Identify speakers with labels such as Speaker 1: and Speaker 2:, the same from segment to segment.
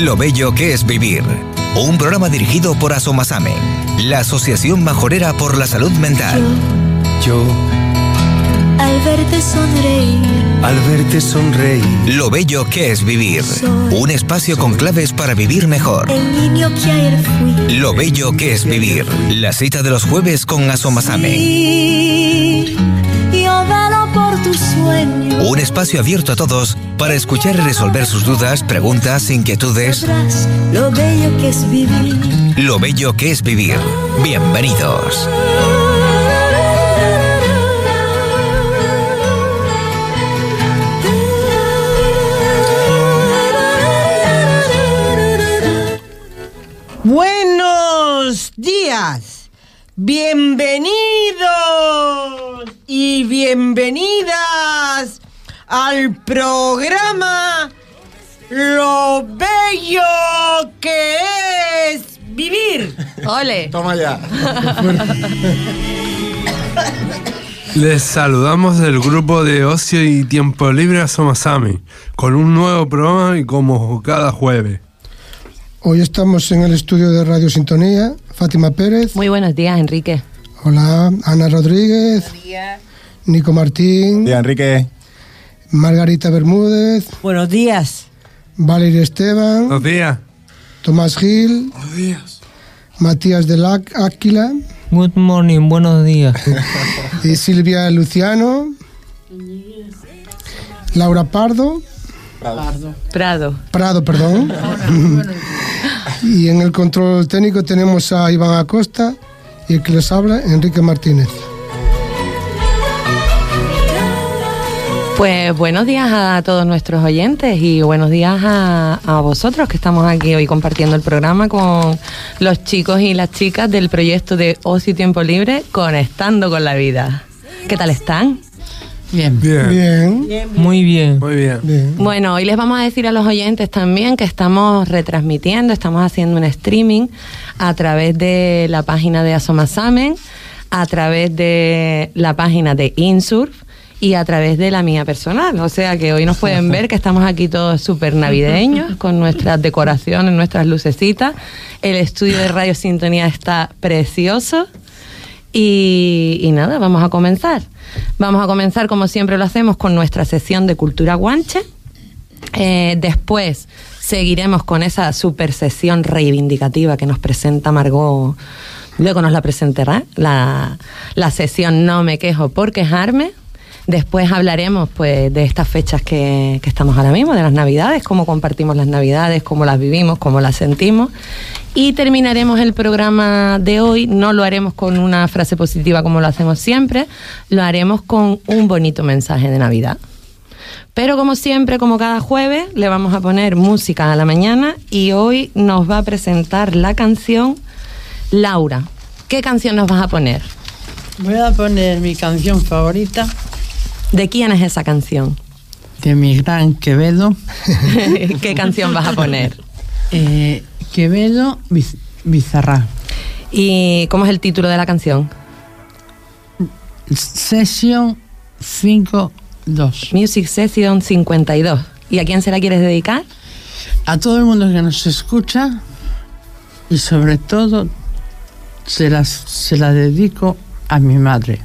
Speaker 1: Lo bello que es vivir. Un programa dirigido por Asomasame, la Asociación Majorera por la Salud Mental.
Speaker 2: Yo,
Speaker 3: al verte sonreír,
Speaker 2: al verte sonreír,
Speaker 1: Lo bello que es vivir. Un espacio con claves para vivir mejor.
Speaker 3: el niño que ayer fui.
Speaker 1: Lo bello que es vivir. La cita de los jueves con Asomasame. Un espacio abierto a todos para escuchar y resolver sus dudas, preguntas, inquietudes.
Speaker 3: Lo bello que es vivir.
Speaker 1: Lo bello que es vivir. Bienvenidos.
Speaker 4: Buenos días, bienvenidos y bienvenidas al programa Lo bello que es vivir.
Speaker 5: Ole.
Speaker 6: Toma ya.
Speaker 7: Les saludamos del grupo de Ocio y Tiempo Libre Asomasami, con un nuevo programa y como cada jueves.
Speaker 6: Hoy estamos en el estudio de Radio Sintonía. Fátima Pérez.
Speaker 5: Muy buenos días, Enrique.
Speaker 6: Hola. Ana Rodríguez. Nico Martín.
Speaker 8: Día, Enrique.
Speaker 6: Margarita Bermúdez.
Speaker 4: Buenos días.
Speaker 6: Valeria Esteban.
Speaker 7: Buenos días.
Speaker 6: Tomás Gil.
Speaker 7: Buenos días.
Speaker 6: Matías del Ac- Áquila.
Speaker 9: Good morning, buenos días.
Speaker 6: y Silvia Luciano. Laura Pardo.
Speaker 5: Prado.
Speaker 6: Prado, perdón. y en el control técnico tenemos a Iván Acosta y el que les habla, Enrique Martínez.
Speaker 5: Pues buenos días a todos nuestros oyentes y buenos días a, a vosotros que estamos aquí hoy compartiendo el programa con los chicos y las chicas del proyecto de Ocio y Tiempo Libre Conectando con la Vida. ¿Qué tal están?
Speaker 9: Bien.
Speaker 7: Bien.
Speaker 6: Bien,
Speaker 9: Muy bien.
Speaker 7: Muy bien.
Speaker 6: bien.
Speaker 5: Bueno, hoy les vamos a decir a los oyentes también que estamos retransmitiendo, estamos haciendo un streaming a través de la página de Asomasamen, a través de la página de Insurf y a través de la mía personal. O sea que hoy nos pueden ver que estamos aquí todos súper navideños con nuestras decoraciones, nuestras lucecitas. El estudio de Radio Sintonía está precioso. Y, y nada, vamos a comenzar. Vamos a comenzar como siempre lo hacemos con nuestra sesión de cultura guanche. Eh, después seguiremos con esa super sesión reivindicativa que nos presenta Margot. Luego nos la presentará la, la sesión No me quejo por quejarme. Después hablaremos pues de estas fechas que, que estamos ahora mismo, de las navidades, cómo compartimos las navidades, cómo las vivimos, cómo las sentimos. Y terminaremos el programa de hoy, no lo haremos con una frase positiva como lo hacemos siempre, lo haremos con un bonito mensaje de Navidad. Pero como siempre, como cada jueves, le vamos a poner música a la mañana y hoy nos va a presentar la canción Laura. ¿Qué canción nos vas a poner?
Speaker 9: Voy a poner mi canción favorita
Speaker 5: ¿De quién es esa canción?
Speaker 9: de mi gran Quevedo.
Speaker 5: ¿Qué canción vas a poner?
Speaker 9: Eh, Quevedo Biz- Bizarra.
Speaker 5: ¿Y cómo es el título de la canción?
Speaker 9: Sesión 5-2.
Speaker 5: Music Session 52. ¿Y a quién se la quieres dedicar?
Speaker 9: A todo el mundo que nos escucha y sobre todo se, las, se la dedico a mi madre.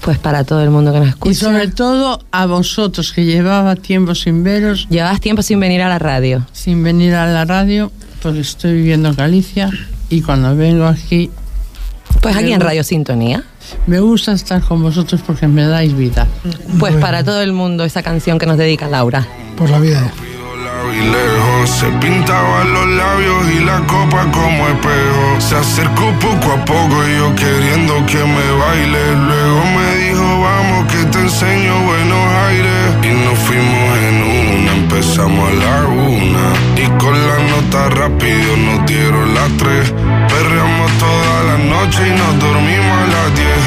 Speaker 5: Pues para todo el mundo que nos escucha.
Speaker 9: Y sobre todo a vosotros que llevaba tiempo sin veros,
Speaker 5: Llevas tiempo sin venir a la radio.
Speaker 9: sin venir a la radio, porque estoy viviendo en Galicia y cuando vengo aquí
Speaker 5: Pues aquí en Radio Sintonía.
Speaker 9: Me gusta estar con vosotros porque me dais vida.
Speaker 5: Pues para todo el mundo esa canción que nos dedica Laura.
Speaker 6: Por la vida.
Speaker 10: y lejos se pintaban los labios y la copa como espejo. Se acercó poco a poco y yo queriendo que me baile. Luego me dijo, vamos que te enseño buenos aires. Y nos fuimos en una, empezamos a la una. Con la nota rápido nos dieron las tres. Perreamos toda la noche y nos dormimos a las diez.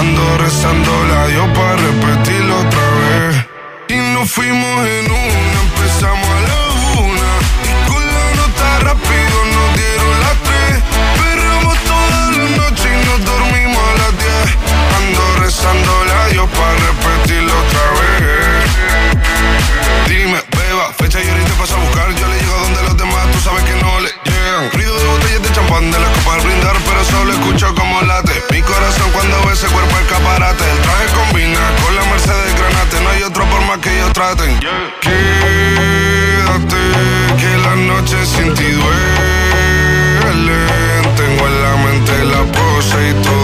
Speaker 10: Ando rezando la Dios para repetirlo otra vez. Y nos fuimos en una, empezamos a la una. Con la nota rápido nos dieron las tres. Perramos toda la noche y nos dormimos a las diez. Ando rezando la Dios para repetirlo otra vez. Dime, beba, fecha y ahorita paso a buscar. Quédate, que la noche sin ti duelen. Tengo en la mente la pose y todo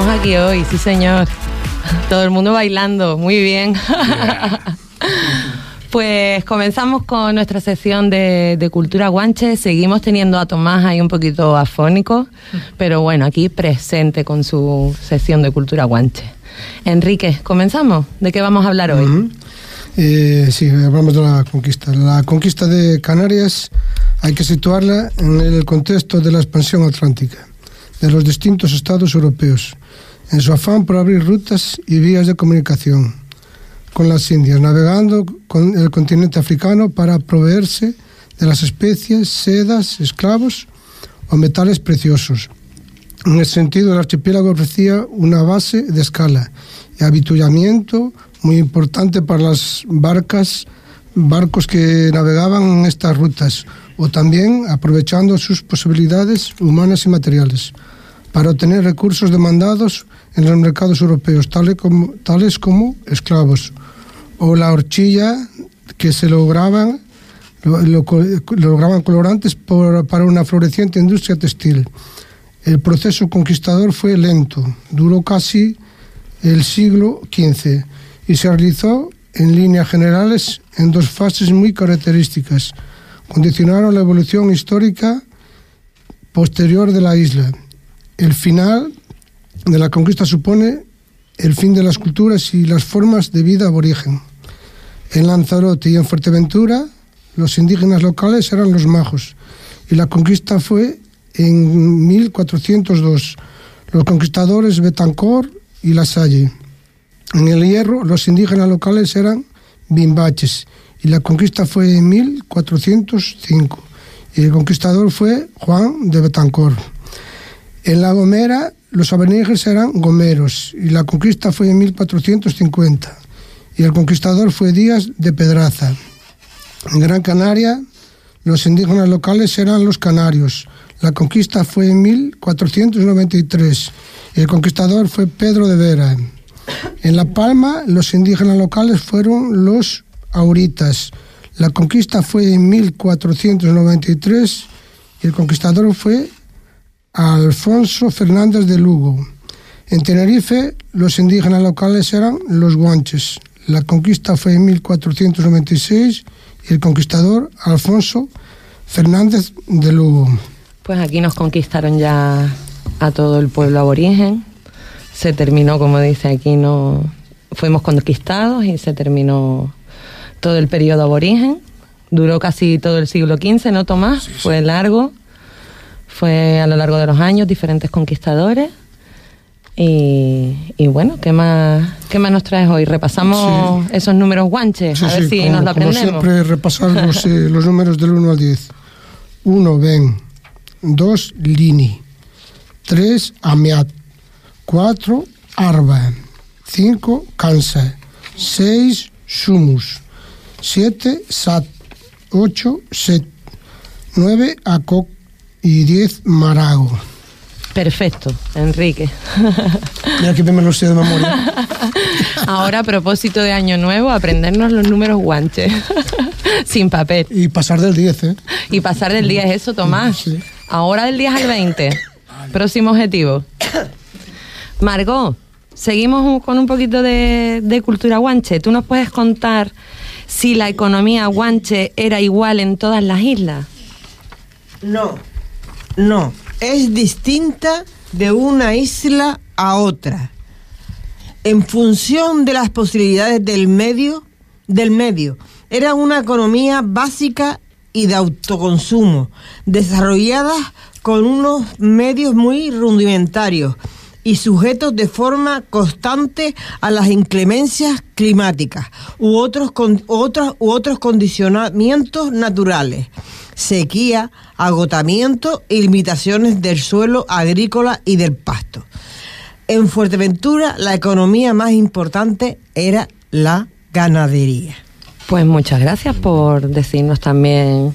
Speaker 5: Tenemos aquí hoy, sí señor. Todo el mundo bailando, muy bien. Pues comenzamos con nuestra sección de, de cultura guanche. Seguimos teniendo a Tomás ahí un poquito afónico, pero bueno, aquí presente con su sección de cultura guanche. Enrique, ¿comenzamos? ¿De qué vamos a hablar hoy?
Speaker 6: Eh, sí, hablamos de la conquista. La conquista de Canarias hay que situarla en el contexto de la expansión atlántica de los distintos estados europeos, en su afán por abrir rutas y vías de comunicación con las Indias, navegando con el continente africano para proveerse de las especies, sedas, esclavos o metales preciosos. En ese sentido, el archipiélago ofrecía una base de escala y habituallamiento muy importante para las barcas, barcos que navegaban en estas rutas, o también aprovechando sus posibilidades humanas y materiales para obtener recursos demandados en los mercados europeos, tales como, tales como esclavos, o la horchilla que se lograban, lo- lo- lograban colorantes por- para una floreciente industria textil. El proceso conquistador fue lento, duró casi el siglo XV y se realizó en líneas generales en dos fases muy características. Condicionaron la evolución histórica posterior de la isla. El final de la conquista supone el fin de las culturas y las formas de vida aborigen. En Lanzarote y en Fuerteventura, los indígenas locales eran los majos y la conquista fue en 1402. Los conquistadores Betancor y La Salle. En el Hierro, los indígenas locales eran bimbaches y la conquista fue en 1405 y el conquistador fue Juan de Betancor. En La Gomera, los aborígenes eran gomeros y la conquista fue en 1450 y el conquistador fue Díaz de Pedraza. En Gran Canaria, los indígenas locales eran los canarios. La conquista fue en 1493 y el conquistador fue Pedro de Vera. En La Palma, los indígenas locales fueron los auritas. La conquista fue en 1493 y el conquistador fue Alfonso Fernández de Lugo. En Tenerife, los indígenas locales eran los guanches. La conquista fue en 1496 y el conquistador Alfonso Fernández de Lugo.
Speaker 5: Pues aquí nos conquistaron ya a todo el pueblo aborigen. Se terminó, como dice aquí, no fuimos conquistados y se terminó todo el periodo aborigen. Duró casi todo el siglo XV, ¿no, Tomás? Fue largo. Fue a lo largo de los años diferentes conquistadores. Y, y bueno, ¿qué más, ¿qué más nos traes hoy? Repasamos esos números guanches,
Speaker 6: Sí,
Speaker 5: a ver
Speaker 6: sí,
Speaker 5: si
Speaker 6: como,
Speaker 5: nos lo
Speaker 6: como
Speaker 5: aprendemos.
Speaker 6: siempre, repasar los, eh, los números del 1 al 10. 1, Ben. 2, Lini. 3, Amiat. 4, Arba. 5, Kansa. 6, Sumus. 7, Sat. 8, Set. 9, Akok. Y 10, Marago.
Speaker 5: Perfecto, Enrique.
Speaker 6: Mira que me lo sé de memoria.
Speaker 5: Ahora, a propósito de Año Nuevo, aprendernos los números guanches. Sin papel.
Speaker 6: Y pasar del 10, ¿eh?
Speaker 5: Y pasar del día es eso, Tomás.
Speaker 6: Sí.
Speaker 5: Ahora del 10 al 20. Próximo objetivo. Margot, seguimos con un poquito de, de cultura guanche. ¿Tú nos puedes contar si la economía guanche era igual en todas las islas?
Speaker 4: No, no. Es distinta de una isla a otra. En función de las posibilidades del medio, del medio. Era una economía básica y de autoconsumo, desarrollada con unos medios muy rudimentarios y sujetos de forma constante a las inclemencias climáticas u otros, con- otros, u otros condicionamientos naturales, sequía, agotamiento y limitaciones del suelo agrícola y del pasto. En Fuerteventura la economía más importante era la ganadería.
Speaker 5: Pues muchas gracias por decirnos también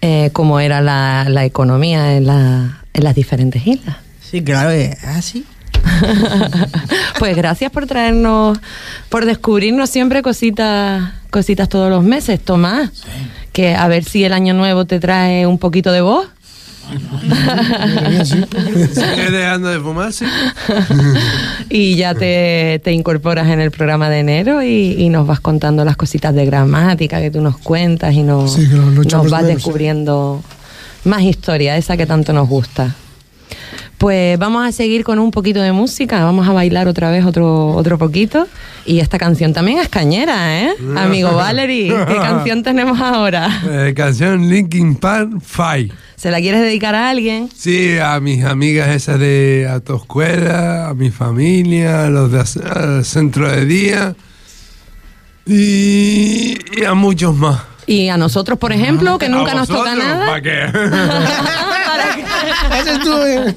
Speaker 5: eh, cómo era la, la economía en, la- en las diferentes islas.
Speaker 4: Sí, claro, es así.
Speaker 5: pues gracias por traernos, por descubrirnos siempre cositas, cositas todos los meses, Tomás. Que a ver si el año nuevo te trae un poquito de voz.
Speaker 7: ¿Sigue dejando de fumar? Sí.
Speaker 5: y ya te, te incorporas en el programa de enero y, y nos vas contando las cositas de gramática que tú nos cuentas y nos,
Speaker 6: Sí,
Speaker 5: vas
Speaker 6: menos,
Speaker 5: descubriendo más historia, esa que tanto nos gusta. Pues vamos a seguir con un poquito de música, vamos a bailar otra vez otro, otro poquito. Y esta canción también es cañera, ¿eh? Amigo Valerie, ¿qué canción tenemos ahora?
Speaker 7: Eh, canción Linkin Park Five.
Speaker 5: ¿Se la quieres dedicar a alguien?
Speaker 7: Sí, a mis amigas esas de autoescuela, a mi familia, a los de al centro de día y, y a muchos más.
Speaker 5: Y a nosotros, por ejemplo, que nunca
Speaker 7: ¿A
Speaker 5: nos toca nada.
Speaker 7: ¿Para qué?
Speaker 5: ¿Para qué?
Speaker 6: Ese estuve.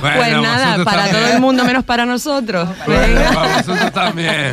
Speaker 5: Pues
Speaker 7: Bueno,
Speaker 5: nada, para
Speaker 7: también.
Speaker 5: todo el mundo menos para nosotros.
Speaker 7: Bueno, para vosotros también.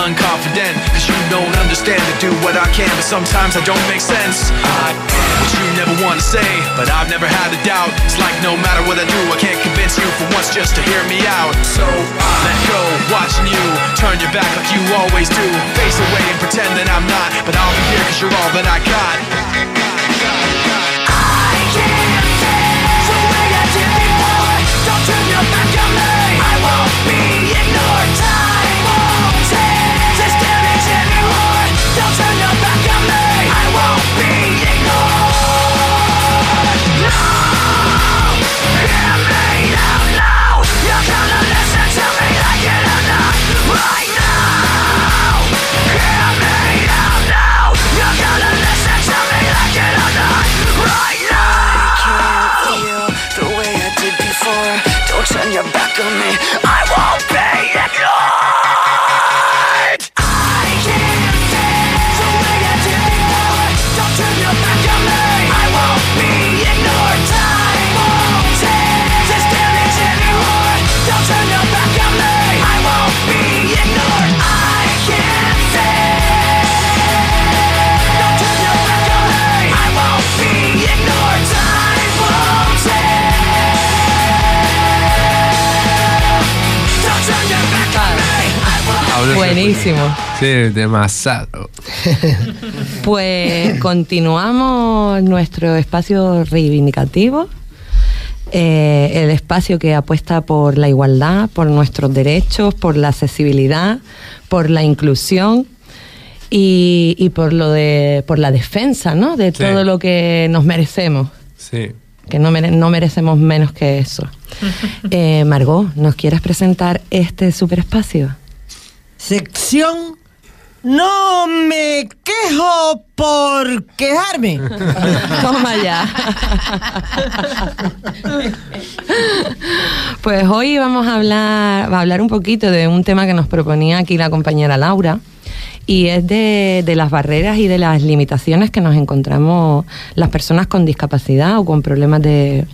Speaker 8: unconfident, cause you don't understand to do what I can, but sometimes I don't make sense. I am what you never want to say, but I've never had a doubt. It's like no matter what I do, I can't convince you for once just to hear me out. So I let go, watching you turn your back like you always do. Face away and pretend that I'm not, but I'll be here cause you're all that I got.
Speaker 7: Búscame
Speaker 5: Buenísimo.
Speaker 7: Sí, demasiado.
Speaker 5: Pues continuamos nuestro espacio reivindicativo, eh, el espacio que apuesta por la igualdad, por nuestros derechos, por la accesibilidad, por la inclusión y, y por lo de por la defensa, ¿no? De
Speaker 7: Sí.
Speaker 5: todo lo que nos merecemos,
Speaker 7: Sí.
Speaker 5: que no, mere- no merecemos menos que eso. Eh, Margot, ¿nos quieres presentar este superespacio?
Speaker 4: Sección No me quejo por quejarme.
Speaker 5: Toma ya. Pues hoy vamos a hablar, a hablar un poquito de un tema que nos proponía aquí la compañera Laura. Y es de, las barreras y de las limitaciones que nos encontramos las personas con discapacidad o con problemas de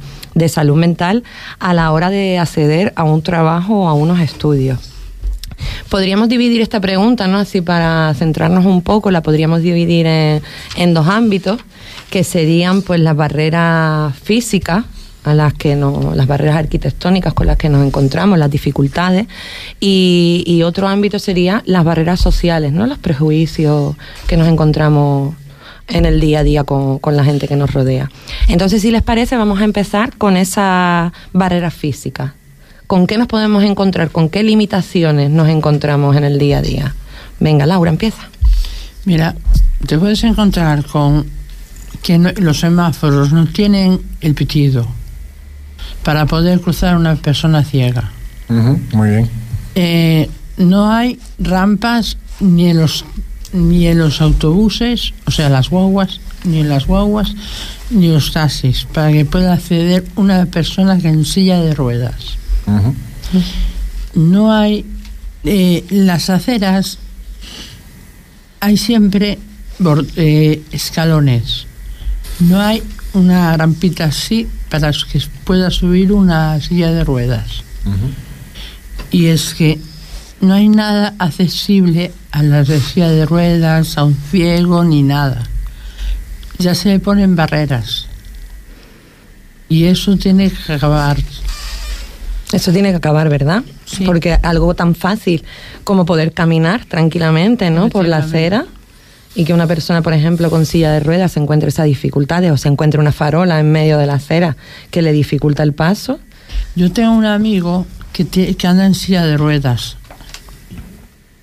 Speaker 5: salud mental a la hora de acceder a un trabajo o a unos estudios. Podríamos dividir esta pregunta, ¿no? Así para centrarnos un poco, la podríamos dividir en, en dos ámbitos, que serían pues las barreras físicas a las que no, las barreras arquitectónicas con las que nos encontramos, las dificultades, y, y otro ámbito sería las barreras sociales, ¿no? Los prejuicios que nos encontramos en el día a día con, con la gente que nos rodea. Entonces, si les parece, vamos a empezar con esas barreras físicas. ¿Con qué nos podemos encontrar? ¿Con qué limitaciones nos encontramos en el día a día? Venga, Laura, empieza.
Speaker 9: Mira, te puedes encontrar con que no- los semáforos no tienen el pitido para poder cruzar una persona ciega.
Speaker 11: muy bien.
Speaker 9: Eh, no hay rampas ni en los ni en los autobuses, o sea, las guaguas, ni en las guaguas, ni los taxis, para que pueda acceder una persona que en silla de ruedas. No hay eh, las aceras, hay siempre eh, escalones. No hay una rampita así para que pueda subir una silla de ruedas. Y es que no hay nada accesible a la silla de ruedas, a un ciego, ni nada. Ya se le ponen barreras. Y eso tiene que acabar.
Speaker 5: Eso tiene que acabar, ¿verdad? Porque algo tan fácil como poder caminar tranquilamente, ¿no? Por la acera y que una persona, por ejemplo, con silla de ruedas se encuentre esas dificultades o se encuentre una farola en medio de la acera que le dificulta el paso.
Speaker 9: Yo tengo un amigo que, tie- que anda en silla de ruedas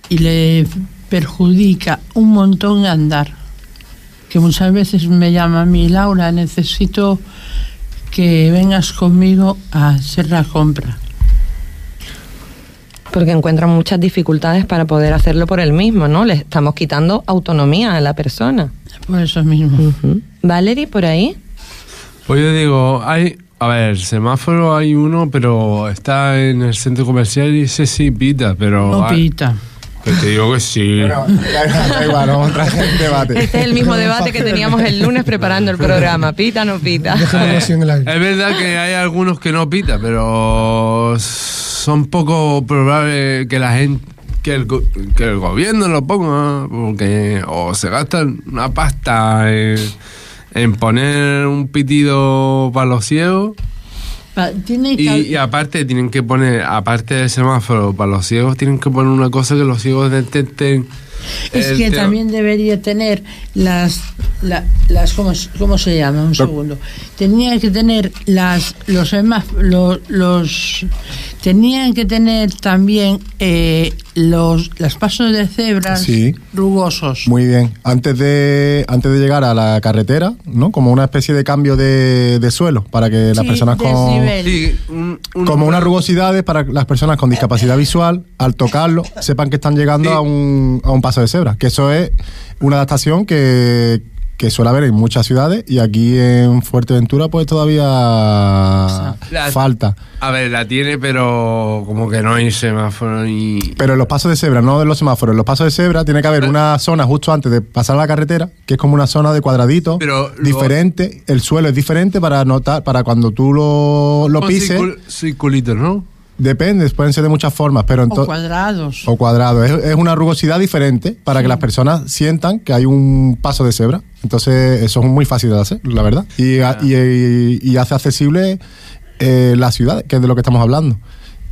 Speaker 9: y le perjudica un montón andar. Que muchas veces me llama a mí, Laura, necesito que vengas conmigo a hacer la compra.
Speaker 5: Porque encuentra muchas dificultades para poder hacerlo por él mismo, ¿no? Le estamos quitando autonomía a la persona.
Speaker 9: Por eso mismo.
Speaker 5: Valerie, por ahí.
Speaker 7: Pues yo digo, hay. A ver, semáforo hay uno, pero está en el centro comercial y ese sí pita, pero.
Speaker 9: No
Speaker 7: hay-
Speaker 9: pita.
Speaker 7: Pues te digo que sí.
Speaker 11: da igual, vamos a entrar en debate.
Speaker 5: Este es el mismo debate que teníamos el lunes preparando el programa. ¿Pita o no pita?
Speaker 7: Eh, es verdad que hay algunos que no pita, pero son poco probable que la gente que el, go- que el gobierno lo ponga porque o se gastan una pasta en, en poner un pitido para los ciegos y, aparte tienen que poner aparte del semáforo para los ciegos tienen que poner una cosa que los ciegos detecten
Speaker 9: Es que también debería tener las, la- las ¿cómo, cómo se llama? Un segundo. Tenía que tener las, los los, los tenían que tener también eh, los, las pasos de cebras
Speaker 11: Sí.
Speaker 9: rugosos.
Speaker 11: Muy bien. Antes de, antes de llegar a la carretera, ¿no? Como una especie de cambio de, de suelo para que las
Speaker 9: Sí,
Speaker 11: personas con.
Speaker 7: Sí, un- un-
Speaker 11: Como unas rugosidades para las personas con discapacidad visual, al tocarlo, sepan que están llegando a, un, a un paso de cebra. Que eso es una adaptación que, que suele haber en muchas ciudades y aquí en Fuerteventura, pues todavía
Speaker 7: La-
Speaker 11: falta.
Speaker 7: A ver, la tiene, pero como que no hay semáforo y.
Speaker 11: Pero en los pasos de cebra, no en los semáforos, en los pasos de cebra tiene que haber una zona justo antes de pasar la carretera, que es como una zona de cuadradito,
Speaker 7: Pero lo-
Speaker 11: diferente, el suelo es diferente para notar, para cuando tú lo, lo pises,
Speaker 7: circul- circulitos, ¿no?
Speaker 11: Depende, pueden ser de muchas formas, pero
Speaker 9: o
Speaker 11: entonces
Speaker 9: cuadrados.
Speaker 11: o cuadrado, es, es una rugosidad diferente para que las personas sientan que hay un paso de cebra. Entonces, eso es muy fácil de hacer, la verdad. Y, a- y, y- y hace accesible eh, la ciudad, que es de lo que estamos hablando.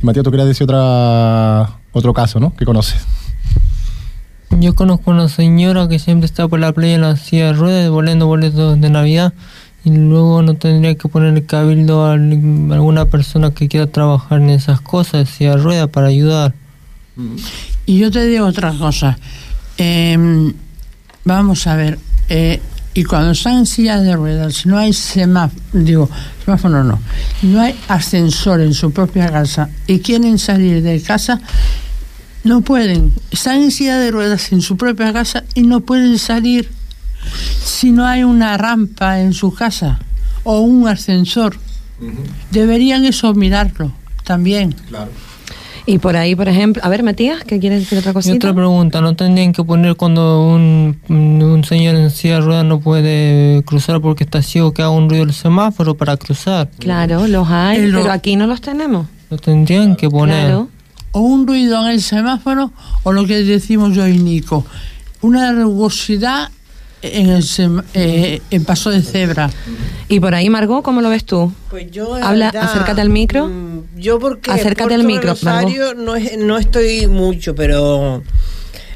Speaker 11: Matías, tú querías decir otra, otro caso, ¿no? Que conoces.
Speaker 12: Yo conozco una señora que siempre está por la playa en la silla de ruedas devolviendo boletos de Navidad y luego no tendría que poner el cabildo a al- alguna persona que quiera trabajar en esas cosas, silla de ruedas, para ayudar.
Speaker 9: Y yo te digo otra cosa. Em, vamos a ver. eh, y cuando están en silla de ruedas, no hay semáforo, digo, semáforo no, no hay ascensor en su propia casa y quieren salir de casa, no pueden. Están en silla de ruedas en su propia casa y no pueden salir si no hay una rampa en su casa o un ascensor. Deberían eso mirarlo también.
Speaker 5: Y por ahí, por ejemplo, a ver, Matías, ¿qué quieres decir otra
Speaker 12: Y
Speaker 5: cosita?
Speaker 12: otra pregunta, ¿no tendrían que poner cuando un, un señor en silla de ruedas no puede cruzar porque está ciego que haga un ruido el semáforo para cruzar?
Speaker 5: Claro, los hay,
Speaker 9: El-
Speaker 5: pero aquí no los tenemos.
Speaker 12: Lo tendrían que poner.
Speaker 5: Claro.
Speaker 9: o un ruido en el semáforo o lo que decimos yo y Nico, una rugosidad en el eh, en paso de cebra.
Speaker 5: Y por ahí, Margot, ¿cómo lo ves tú?
Speaker 4: Pues yo, la
Speaker 5: Habla,
Speaker 4: verdad,
Speaker 5: acércate al micro.
Speaker 4: mm, Yo porque
Speaker 5: Acércate al micro,
Speaker 4: Rosario no, es- no estoy mucho, pero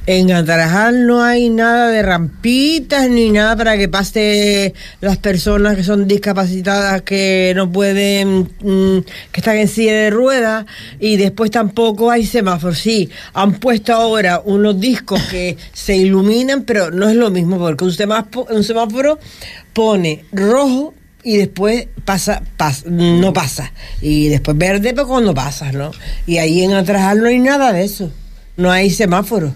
Speaker 4: en Atarajal no hay nada de rampitas ni nada para que pase las personas que son discapacitadas que no pueden, mm, que están en silla de ruedas y después tampoco hay semáforos. Sí, han puesto ahora unos discos que se iluminan, pero no es lo mismo porque un semáforo, pone rojo y después pasa, pas- no pasa. Y después verde, pero cuando pasas, ¿no? Y ahí en Atrajal no hay nada de eso. No hay semáforo.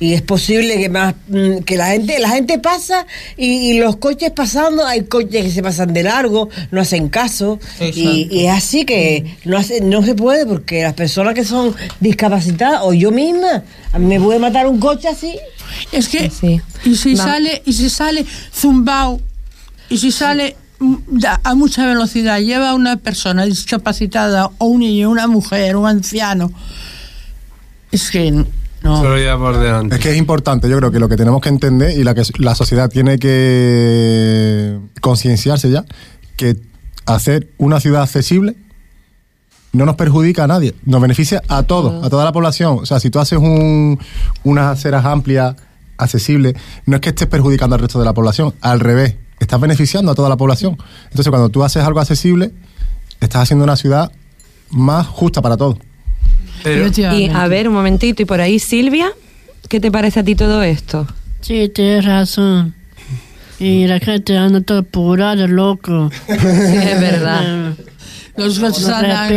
Speaker 4: Y es posible que más mm, que la gente la gente pasa y, y los coches pasando, hay coches que se pasan de largo, no hacen caso. Y, y es así que no, hace, no se puede porque las personas que son discapacitadas, o yo misma, a mí me puede matar un coche así.
Speaker 9: Es que
Speaker 5: Sí.
Speaker 9: y si sale y si sale zumbao y si sale mm, a mucha velocidad lleva a una persona discapacitada o un niño, una mujer, un anciano. Es que no.
Speaker 7: Solo ya por delante.
Speaker 11: Es que es importante, yo creo que lo que tenemos que entender y la que la sociedad tiene que concienciarse ya, que hacer una ciudad accesible no nos perjudica a nadie, nos beneficia a todos, a toda la población. O sea, si tú haces un, unas aceras amplias, accesibles, no es que estés perjudicando al resto de la población, al revés, estás beneficiando a toda la población. Entonces, cuando tú haces algo accesible, estás haciendo una ciudad más justa para todos.
Speaker 7: Pero,
Speaker 5: Y a ver, un momentito, y por ahí, Silvia, ¿qué te parece a ti todo esto?
Speaker 13: Sí, tienes razón. Y la gente anda toda apurada, loco.
Speaker 5: Sí, es verdad.
Speaker 9: Los coches
Speaker 13: No
Speaker 9: andan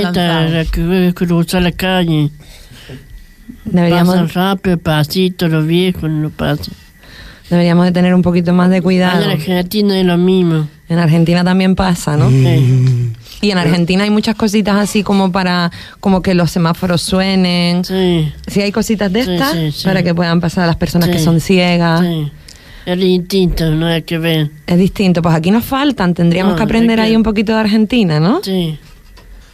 Speaker 13: respeta cruzar la calle.
Speaker 5: Deberíamos,
Speaker 13: Pasan rápido, pasito, los viejos no pasan.
Speaker 5: deberíamos de tener un poquito más de cuidado.
Speaker 13: En Argentina es lo mismo.
Speaker 5: En Argentina también pasa, ¿no?
Speaker 13: Sí.
Speaker 5: Y en Argentina hay muchas cositas así como para como que los semáforos suenen.
Speaker 13: Sí.
Speaker 5: Sí, hay cositas de
Speaker 13: Sí,
Speaker 5: estas
Speaker 13: sí, sí.
Speaker 5: para que puedan pasar a las personas que son ciegas.
Speaker 13: Sí. Es distinto, no hay que ver.
Speaker 5: Es distinto. Pues aquí nos faltan. Tendríamos
Speaker 13: No,
Speaker 5: que aprender ahí un poquito de Argentina, ¿no?
Speaker 13: Sí.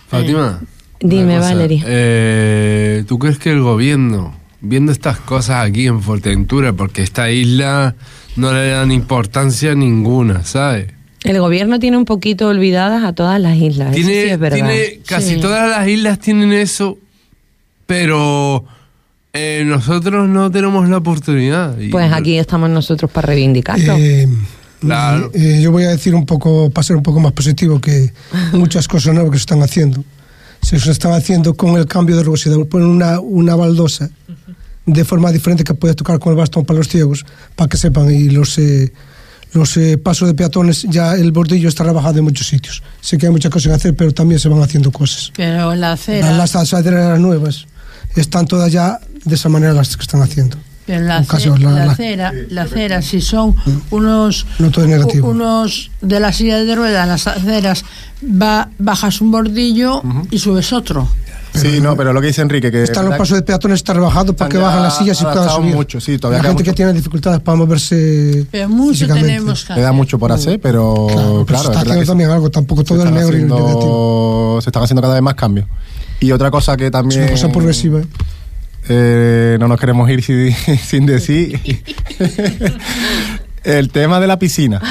Speaker 7: Fátima.
Speaker 5: Dime,
Speaker 7: una cosa,
Speaker 5: Valerie.
Speaker 7: eh, ¿Tú crees que el gobierno, viendo estas cosas aquí en Fuerteventura, porque esta isla no le dan importancia ninguna, ¿sabes?
Speaker 5: El gobierno tiene un poquito olvidadas a todas las islas. Eso
Speaker 7: Tiene,
Speaker 5: sí es verdad.
Speaker 7: tiene- casi
Speaker 5: Sí.
Speaker 7: todas las islas tienen eso, pero eh, nosotros no tenemos la oportunidad. Y-
Speaker 5: Pues aquí estamos nosotros para reivindicarlo.
Speaker 6: Eh,
Speaker 7: Claro.
Speaker 6: eh, yo voy a decir un poco, para ser un poco más positivo, que muchas cosas nuevas que se están haciendo. Se están haciendo con el cambio de rugosidad. Ponen una, una baldosa de forma diferente que puede tocar con el bastón para los ciegos, para que sepan. Y los, eh, los eh, pasos de peatones, ya el bordillo está rebajado en muchos sitios. Sé que hay muchas cosas que hacer, pero también se van haciendo cosas.
Speaker 9: Pero la acera,
Speaker 6: Las, las aceras nuevas están todas ya de esa manera las que están haciendo.
Speaker 9: pero la,
Speaker 6: en caso, la-
Speaker 9: la
Speaker 6: la-
Speaker 9: acera, la acera, si son unos
Speaker 6: No todo es negativo.
Speaker 9: unos de la silla de ruedas, las aceras, va, bajas un bordillo y subes otro.
Speaker 11: Sí, no, pero lo que dice Enrique, que...
Speaker 6: Están los pasos de peatones está rebajado para que
Speaker 11: Están ya
Speaker 6: bajan las sillas y puedan subir.
Speaker 11: mucho, sí, todavía
Speaker 6: la
Speaker 11: queda
Speaker 6: gente que tiene dificultades para moverse
Speaker 9: Pero mucho
Speaker 6: físicamente.
Speaker 9: tenemos que
Speaker 11: Le da
Speaker 9: hacer.
Speaker 11: mucho por hacer, pero
Speaker 6: Claro,
Speaker 11: claro,
Speaker 6: pero se
Speaker 11: es
Speaker 6: está haciendo también algo, tampoco todo es
Speaker 11: están
Speaker 6: negro y
Speaker 11: haciendo-
Speaker 6: negativo.
Speaker 11: Se están haciendo cada vez más cambios. Y otra cosa que
Speaker 6: Es
Speaker 11: también...
Speaker 6: una cosa progresiva. ¿eh?
Speaker 11: eh, no nos queremos ir sin, sin decir. El tema de la piscina.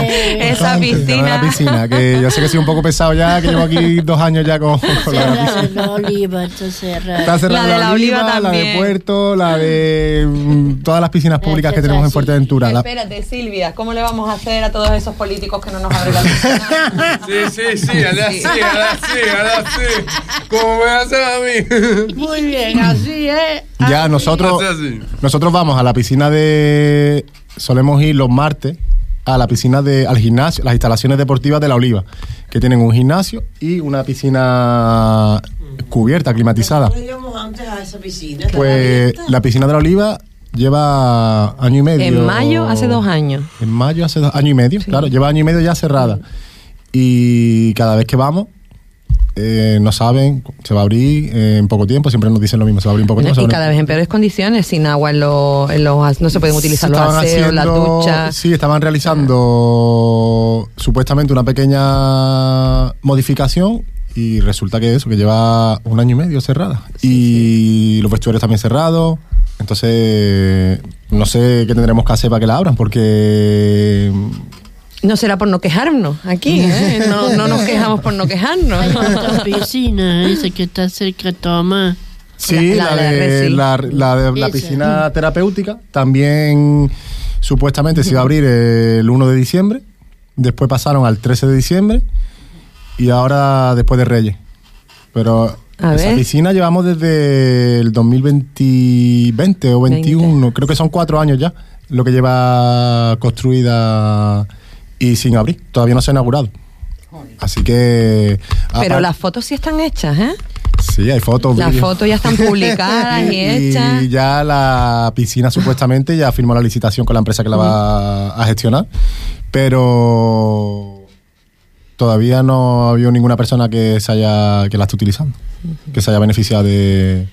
Speaker 5: Esa
Speaker 11: El tema de
Speaker 5: piscina.
Speaker 11: la piscina, que yo sé que soy un poco pesado ya, que llevo aquí dos años ya con, con la, piscina.
Speaker 13: Cerrada la oliva, está cerrada.
Speaker 11: Está cerrada
Speaker 5: La de la Oliva
Speaker 11: la de. Puerto, la de mm, todas las piscinas públicas que tenemos en Fuerteventura. La-
Speaker 5: Espérate, Silvia, ¿cómo le vamos a hacer a todos esos políticos que no nos abren la piscina?
Speaker 7: Sí, sí, sí, hazle así, hazle así, hazle así. Como me hacen a mí.
Speaker 9: Muy bien, así, ¿eh?
Speaker 11: Ya nosotros,
Speaker 7: así.
Speaker 11: nosotros vamos a la piscina de. Solemos ir los martes a la piscina de. al gimnasio, las instalaciones deportivas de la Oliva, que tienen un gimnasio y una piscina cubierta, climatizada.
Speaker 4: íbamos antes a esa piscina?
Speaker 11: Pues la piscina de la Oliva lleva año y medio.
Speaker 5: En mayo, hace dos años.
Speaker 11: En mayo hace dos año y medio, claro, lleva año y medio ya cerrada. Y cada vez que vamos, eh, no saben, se va a abrir eh, en poco tiempo, siempre nos dicen lo mismo, se va a abrir en poco tiempo.
Speaker 5: Y cada vez en peores condiciones, sin agua en los, en los no se pueden utilizar los aseos, las duchas.
Speaker 11: Sí, estaban realizando supuestamente una pequeña modificación y resulta que eso, que lleva un año y medio cerrada. y los vestuarios también cerrados. Entonces, no sé qué tendremos que hacer para que la abran, porque
Speaker 5: No será por no quejarnos aquí, ¿eh? No, no nos quejamos por no quejarnos.
Speaker 13: Hay otra piscina, esa que está cerca Tomás.
Speaker 11: Sí,
Speaker 5: La-
Speaker 11: la,
Speaker 5: la- la
Speaker 11: de,
Speaker 5: red, sí.
Speaker 11: la, la de la
Speaker 13: Esa.
Speaker 11: piscina terapéutica también supuestamente se iba a abrir el 1 de diciembre, después pasaron al 13 de diciembre y ahora después de Reyes. Pero
Speaker 5: A
Speaker 11: esa
Speaker 5: ver.
Speaker 11: piscina llevamos desde el 2020 20 o 21, creo que son cuatro años ya, lo que lleva construida y sin abrir, todavía no se ha inaugurado. Así que...
Speaker 5: Pero las fotos sí están hechas, ¿eh?
Speaker 11: Sí, hay fotos.
Speaker 5: Las fotos ya están publicadas y hechas.
Speaker 11: Y ya la piscina supuestamente ya firmó la licitación con la empresa que la va a gestionar, pero todavía no ha habido ninguna persona que se haya que la esté utilizando, que se haya beneficiado de,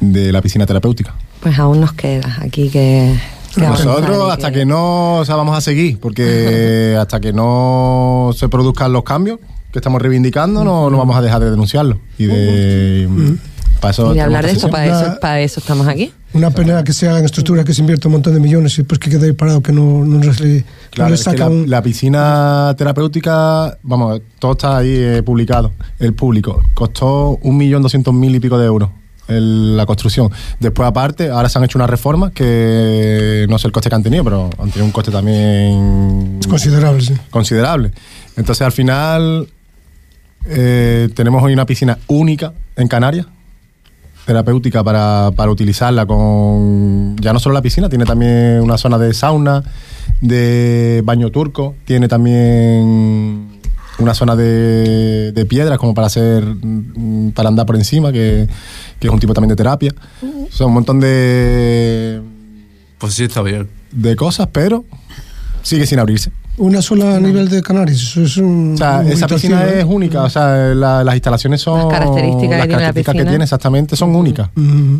Speaker 11: de la piscina terapéutica.
Speaker 5: Pues aún nos queda aquí que...
Speaker 11: Nosotros hasta que no, o sea, vamos a seguir, porque hasta que no se produzcan los cambios que estamos reivindicando, no, no vamos a dejar de denunciarlo. Y de para eso
Speaker 5: Y hablar de esto, para eso, para eso estamos aquí.
Speaker 6: Una pena que se hagan estructuras que se invierta un montón de millones y después que quede ahí parado, que no, no le, no
Speaker 11: Claro,
Speaker 6: les
Speaker 11: es que la piscina terapéutica, vamos, todo está ahí eh, publicado, el público. Costó un millón doscientos mil y pico de euros el- la construcción. Después, aparte, ahora se han hecho unas reformas que no sé el coste que han tenido, pero han tenido un coste también
Speaker 6: considerable. sí.
Speaker 11: considerable. Entonces, al final, eh, tenemos hoy una piscina única en Canarias, terapéutica para, para utilizarla con ya no solo la piscina, tiene también una zona de sauna, de baño turco, tiene también una zona de, de piedras como para hacer para andar por encima, que, que es un tipo también de terapia. Son un montón de,
Speaker 7: Pues sí, está bien.
Speaker 11: de cosas, pero sigue sin abrirse.
Speaker 6: Una sola a nivel de Canarias. Eso es un.
Speaker 11: O sea,
Speaker 6: un
Speaker 11: esa piscina es única, o sea, la- las instalaciones son...
Speaker 5: Las características que
Speaker 11: las
Speaker 5: tiene la
Speaker 11: características que
Speaker 5: piscina.
Speaker 11: tiene exactamente son únicas.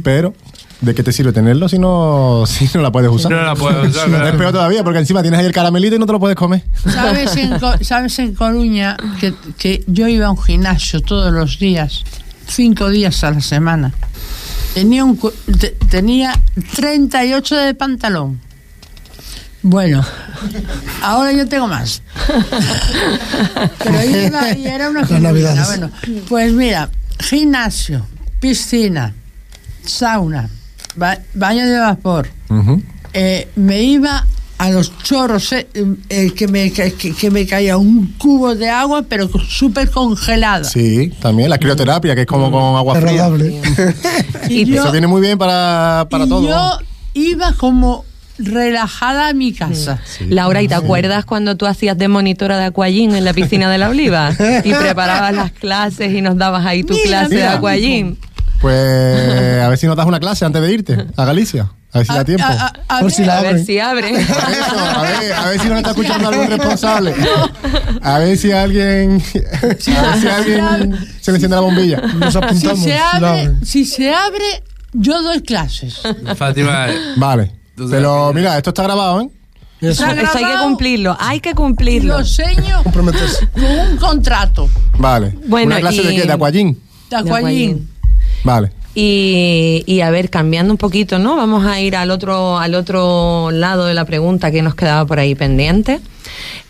Speaker 11: Pero, ¿de qué te sirve tenerlo si no, si no la puedes usar?
Speaker 7: No la puedes usar, claro.
Speaker 11: Es peor todavía, porque encima tienes ahí el caramelito y no te lo puedes comer.
Speaker 9: ¿Sabes en, Co- ¿Sabes en Coruña que, que yo iba a un gimnasio todos los días, cinco días a la semana? Tenía, un, cu- te- tenía 38 de pantalón. Bueno, ahora yo tengo más. Pero iba y era una gimnasia.
Speaker 6: navidades.
Speaker 9: Bueno, pues mira, gimnasio, piscina, sauna, ba- baño de vapor. Eh, me iba a los chorros, eh, eh, que, me, que, me caía un cubo de agua, pero súper congelada.
Speaker 11: Sí, también la crioterapia, que es como con agua fría.
Speaker 9: Y yo,
Speaker 11: Eso viene muy bien para, para
Speaker 9: y
Speaker 11: todo.
Speaker 9: yo iba como relajada a mi casa.
Speaker 5: Laura, ¿y te acuerdas cuando tú hacías de monitora de aquagym en la piscina de la Oliva? Y preparabas las clases y nos dabas ahí tu
Speaker 9: Mira,
Speaker 5: clase
Speaker 9: mira.
Speaker 5: de aquagym.
Speaker 11: Pues a ver si nos das una clase antes de irte a Galicia. A ver si da tiempo.
Speaker 9: A, a- a
Speaker 6: Por si la
Speaker 5: A ver si abren.
Speaker 11: Eso, a ver, a ver si nos está escuchando algún responsable. A ver si alguien, a ver si alguien se le enciende la bombilla.
Speaker 6: Nos
Speaker 9: si
Speaker 6: apuntamos.
Speaker 9: se, abre, si se abre, yo doy clases.
Speaker 7: Fátima,
Speaker 11: Vale. Pero mira, esto está grabado, ¿eh?
Speaker 6: Eso.
Speaker 9: Está
Speaker 5: Esto hay que cumplirlo, hay que cumplirlo.
Speaker 9: lo seño con un contrato
Speaker 11: Vale.
Speaker 5: Bueno,
Speaker 11: ¿Una clase
Speaker 5: y-
Speaker 11: de qué? ¿De aquagym?
Speaker 9: de aquagym.
Speaker 11: Vale.
Speaker 5: Y, y a ver, cambiando un poquito, ¿no? Vamos a ir al otro, al otro lado de la pregunta que nos quedaba por ahí pendiente.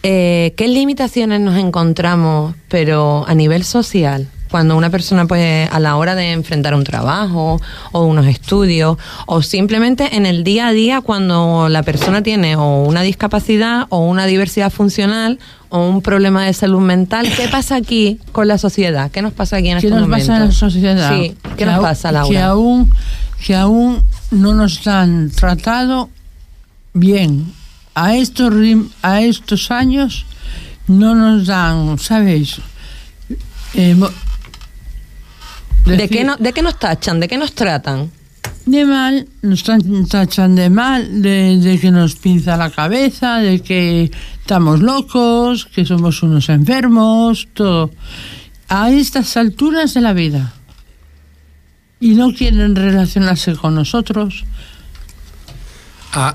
Speaker 5: Eh, ¿Qué limitaciones nos encontramos, pero a nivel social? Cuando una persona, pues, a la hora de enfrentar un trabajo o unos estudios, o simplemente en el día a día, cuando la persona tiene o una discapacidad o una diversidad funcional o un problema de salud mental, ¿qué pasa aquí con la sociedad? ¿Qué nos pasa aquí en
Speaker 9: ¿Qué
Speaker 5: estos
Speaker 9: nos
Speaker 5: momentos?
Speaker 9: pasa en la sociedad?
Speaker 5: Sí, ¿qué
Speaker 9: Que
Speaker 5: nos pasa,
Speaker 9: Que
Speaker 5: Laura?
Speaker 9: aún, que aún no nos han tratado bien. A estos, a estos años no nos dan, ¿sabéis? Eh,
Speaker 5: ¿De qué, no- ¿De qué nos tachan? ¿De qué nos tratan?
Speaker 9: de mal, nos tachan de mal, de, de que nos pinza la cabeza, de que estamos locos, que somos unos enfermos, todo. A estas alturas de la vida. Y no quieren relacionarse con nosotros.
Speaker 7: Ah,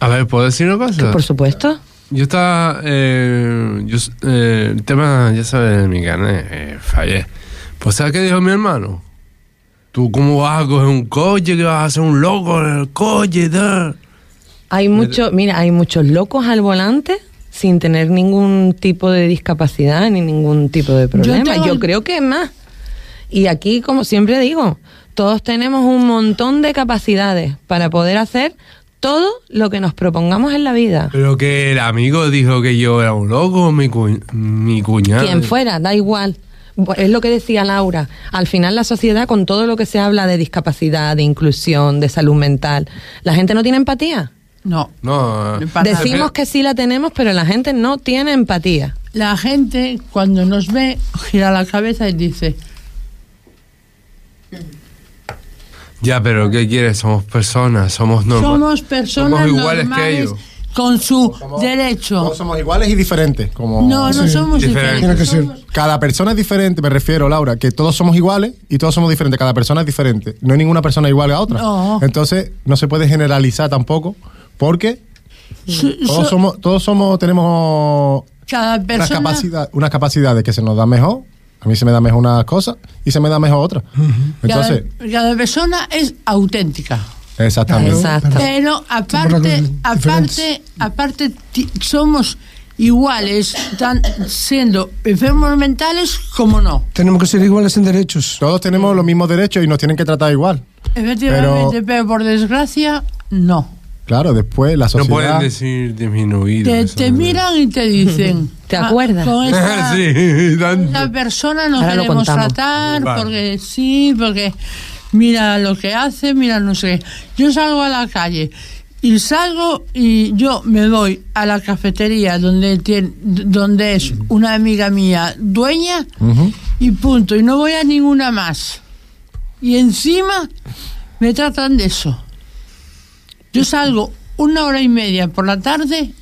Speaker 7: a ver, ¿puedo decir una cosa?
Speaker 5: Por supuesto.
Speaker 7: Yo estaba. Eh, yo, eh, el tema, ya sabes, de mi carnet, eh, fallé. Pues, ¿sabes qué dijo mi hermano? ¿Tú cómo vas a coger un coche? que vas a hacer un loco en el coche? tal?
Speaker 5: Hay mucho, mira, hay muchos locos al volante sin tener ningún tipo de discapacidad ni ningún tipo de problema. Yo, creo que es más. Y aquí, como siempre digo, todos tenemos un montón de capacidades para poder hacer todo lo que nos propongamos en la vida.
Speaker 7: Pero que el amigo dijo que yo era un loco, mi, cu- mi cuñado.
Speaker 5: Quien fuera, da igual. Bu- Es lo que decía Laura. Al final la sociedad, con todo lo que se habla de discapacidad, de inclusión, de salud mental, la gente no tiene empatía.
Speaker 9: No.
Speaker 7: No, eh,
Speaker 5: Decimos que sí la tenemos, pero la gente no tiene empatía.
Speaker 9: La gente, cuando nos ve, gira la cabeza y dice,
Speaker 7: Ya, pero ¿qué quieres? Somos personas, somos normales.
Speaker 9: somos personas
Speaker 7: Somos iguales que ellos.
Speaker 9: Con su derecho.
Speaker 11: Todos somos iguales y diferentes. Como
Speaker 9: No, no somos diferentes.
Speaker 11: Tiene que ser.
Speaker 9: somos-
Speaker 11: Cada persona es diferente, me refiero, Laura, que todos somos iguales y todos somos diferentes. Cada persona es diferente. No hay ninguna persona igual a otra.
Speaker 9: No.
Speaker 11: Entonces, no se puede generalizar tampoco, porque todos somos, todos somos, tenemos
Speaker 9: cada
Speaker 11: unas,
Speaker 9: persona
Speaker 11: capacidad, unas capacidades que se nos da mejor. A mí se me da mejor una cosa y se me da mejor otra. Entonces,
Speaker 9: cada, cada persona es auténtica.
Speaker 11: Exactamente.
Speaker 9: Pero aparte, aparte, aparte somos iguales, tan siendo enfermos mentales como no.
Speaker 6: Tenemos que ser iguales en derechos.
Speaker 11: Todos tenemos los mismos derechos y nos tienen que tratar igual.
Speaker 9: Efectivamente, pero, por desgracia, no.
Speaker 11: Claro, después la
Speaker 7: No
Speaker 11: sociedad.
Speaker 7: pueden decir disminuido.
Speaker 9: Te, te
Speaker 7: ¿no?
Speaker 9: miran y te dicen.
Speaker 5: ¿Te
Speaker 9: "Ah,
Speaker 5: acuerdas?
Speaker 9: Con esta,
Speaker 7: sí,
Speaker 9: esta persona no
Speaker 5: Ahora
Speaker 9: queremos tratar
Speaker 7: Vale.
Speaker 9: porque sí, porque mira lo que hace, mira no sé. qué. Yo salgo a la calle y salgo y yo me voy a la cafetería donde, tiene, donde es una amiga mía dueña y punto. Y no voy a ninguna más. Y encima me tratan de eso. Yo salgo una hora y media por la tarde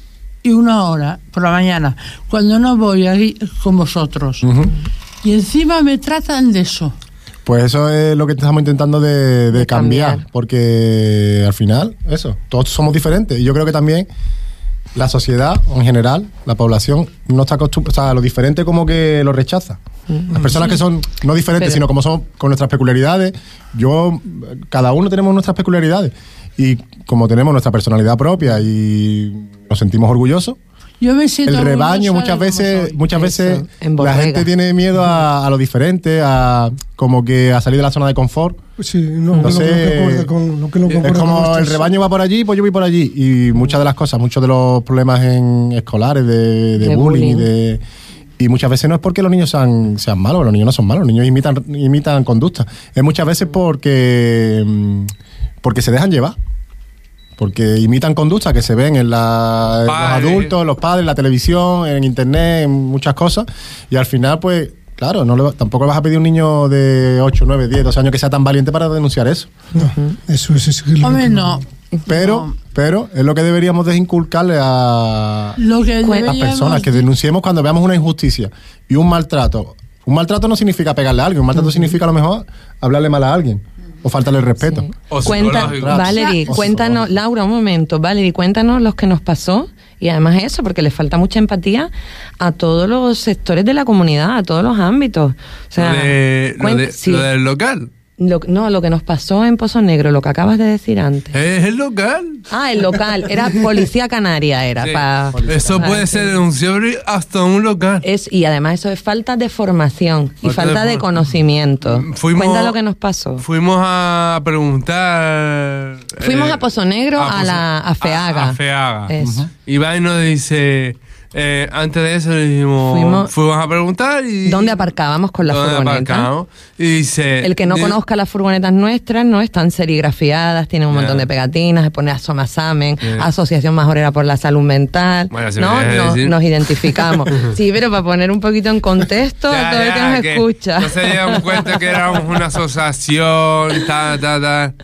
Speaker 9: y una hora por la mañana, cuando no voy ahí con vosotros. Y encima me tratan de eso.
Speaker 11: Pues eso es lo que estamos intentando de, de
Speaker 5: De
Speaker 11: cambiar,
Speaker 5: cambiar.
Speaker 11: porque al final, eso, todos somos diferentes. Y yo creo que también la sociedad, en general, la población, no está acostumbrada, o sea, lo diferente como que lo rechaza. Las personas que son no diferentes,
Speaker 5: Pero-
Speaker 11: sino como son con nuestras peculiaridades, yo, cada uno tenemos nuestras peculiaridades. Y como tenemos nuestra personalidad propia y nos sentimos orgullosos,
Speaker 9: Yo me siento
Speaker 11: el rebaño muchas veces muchas veces
Speaker 5: Eso,
Speaker 11: la gente tiene miedo a, a lo diferente a como que a salir de la zona de confort
Speaker 6: Sí, no,
Speaker 11: No
Speaker 6: que lo que
Speaker 11: sé.
Speaker 6: concuerda con lo que no
Speaker 11: es como el rebaño va por allí pues yo voy por allí y muchas de las cosas muchos de los problemas en escolares de, de
Speaker 5: De
Speaker 11: bullying, y de y muchas veces no es porque los niños sean, sean malos, los niños no son malos, los niños imitan, imitan conductas. Es muchas veces porque, mm, porque se dejan llevar. Porque imitan conductas que se ven en, la, en los adultos, los padres, en la televisión, en internet, en muchas cosas. Y al final, pues, claro, no le va- tampoco le vas a pedir a un niño de 8, 9, 10, 12 años que sea tan valiente para denunciar eso.
Speaker 6: Eso es, es lo
Speaker 9: Hombre,
Speaker 6: que-
Speaker 9: no.
Speaker 11: Pero,
Speaker 9: No.
Speaker 11: pero es lo que deberíamos de inculcarle a
Speaker 9: Lo que
Speaker 11: las personas, que
Speaker 9: de-
Speaker 11: denunciemos cuando veamos una injusticia y un maltrato. Un maltrato no significa pegarle a alguien, un maltrato significa a lo mejor hablarle mal a alguien o faltarle el respeto.
Speaker 7: O
Speaker 5: Cuenta. Valerie,
Speaker 11: O
Speaker 5: cuéntanos, Laura, un momento, Valerie, cuéntanos lo que nos pasó y además eso, porque le falta mucha empatía a todos los sectores de la comunidad, a todos los ámbitos. O sea,
Speaker 7: lo, de- lo
Speaker 5: cuen-
Speaker 7: de-
Speaker 5: sí.
Speaker 7: lo del local.
Speaker 5: Lo- no, lo que nos pasó en Pozo Negro, lo que acabas de decir antes.
Speaker 7: Es el local.
Speaker 5: Ah, el local, era Policía Canaria, era.
Speaker 7: Sí.
Speaker 5: pa-
Speaker 7: Eso puede ser denunciable hasta un local.
Speaker 5: Es, y además eso es falta de formación y
Speaker 7: Falta de
Speaker 5: conocimiento.
Speaker 7: Fuimos-
Speaker 5: Cuenta lo que nos pasó.
Speaker 7: Fuimos a preguntar.
Speaker 5: Fuimos
Speaker 7: eh,
Speaker 5: a Pozo Negro, a,
Speaker 7: Pozo-
Speaker 5: la a Feaga.
Speaker 7: A, a Feaga.
Speaker 5: Eso.
Speaker 7: Y va y nos dice. Eh, antes de eso le dijimos.
Speaker 5: Fuimos-
Speaker 7: Fuimos, a preguntar y.
Speaker 5: ¿Dónde aparcábamos con la
Speaker 7: ¿Dónde
Speaker 5: furgoneta?
Speaker 7: Y dice.
Speaker 5: El que no conozca las furgonetas nuestras, ¿no? Están serigrafiadas, tienen un
Speaker 7: Ya.
Speaker 5: montón de pegatinas, se pone Asomasamen,
Speaker 7: Ya.
Speaker 5: Asociación Majorera por la Salud Mental.
Speaker 7: Bueno, si
Speaker 5: ¿no? Nos, nos identificamos. sí, pero para poner un poquito en contexto
Speaker 7: Ya,
Speaker 5: a todo el que
Speaker 7: ya,
Speaker 5: nos
Speaker 7: que
Speaker 5: escucha.
Speaker 7: No se dieron cuenta que éramos una asociación, ta, ta, ta.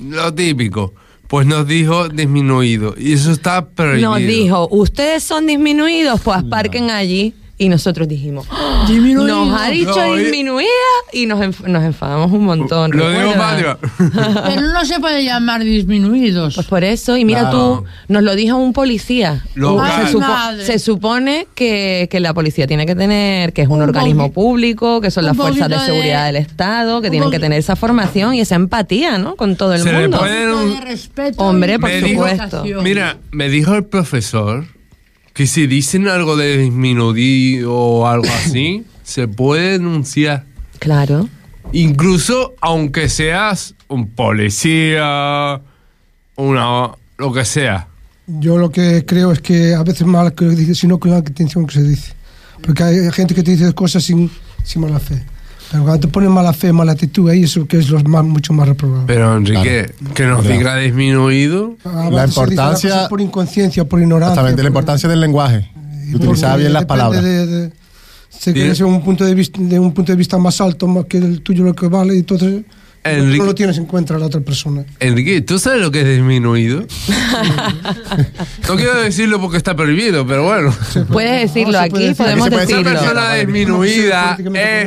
Speaker 7: Lo típico. Pues nos dijo disminuido. Y eso está prohibido.
Speaker 5: Nos dijo, ustedes son disminuidos, pues aparquen allí. Y nosotros dijimos, "Ah,
Speaker 9: Disminuido.
Speaker 5: nos ha dicho
Speaker 7: No, y-
Speaker 5: disminuida y nos, enf- nos enfadamos un montón.
Speaker 7: Lo digo. Patria.
Speaker 9: Pero no se puede llamar disminuidos.
Speaker 5: Pues por eso, y mira
Speaker 11: Claro.
Speaker 5: tú, nos lo dijo un policía.
Speaker 7: Local.
Speaker 5: Se, supo-
Speaker 9: Madre.
Speaker 5: se supone que, que la policía tiene que tener, que es un,
Speaker 9: Un
Speaker 5: organismo público, que son las fuerzas de seguridad del Estado, que
Speaker 9: un
Speaker 5: tienen que tener esa formación y esa empatía, ¿no? Con todo el
Speaker 7: Se le
Speaker 5: mundo.
Speaker 9: Un de respeto
Speaker 5: Hombre, por
Speaker 7: Me dijo-
Speaker 5: supuesto.
Speaker 7: Mira, me dijo el profesor que si dicen algo de disminuido o algo así, se puede denunciar.
Speaker 5: Claro.
Speaker 7: Incluso aunque seas un policía, una lo que sea.
Speaker 6: Yo lo que creo es que a veces mal que dice, sino con la intención que se dice. Porque hay gente que te dice cosas sin, sin mala fe. Pero cuando te ponen mala fe, mala actitud, ahí eso que es lo más, mucho más reprobable.
Speaker 7: Pero Enrique, que nos
Speaker 11: Claro.
Speaker 7: diga disminuido.
Speaker 6: A
Speaker 11: La importancia-
Speaker 6: cosas por inconsciencia, por ignorancia.
Speaker 11: Exactamente, la
Speaker 6: por-
Speaker 11: importancia del lenguaje. utilizar bien las palabras.
Speaker 6: de- de- se cree un punto de vista de un punto de vista más alto más que el tuyo lo que vale y entonces
Speaker 7: Enrique-
Speaker 6: no lo tienes en cuenta la otra persona.
Speaker 7: Enrique, ¿tú sabes lo que es disminuido? no quiero decirlo porque está prohibido, pero bueno.
Speaker 5: Puedes decirlo
Speaker 6: No, se
Speaker 5: aquí,
Speaker 6: puede decir.
Speaker 5: podemos
Speaker 11: Se puede decir
Speaker 7: Esa
Speaker 5: decirlo.
Speaker 11: persona-
Speaker 7: disminuida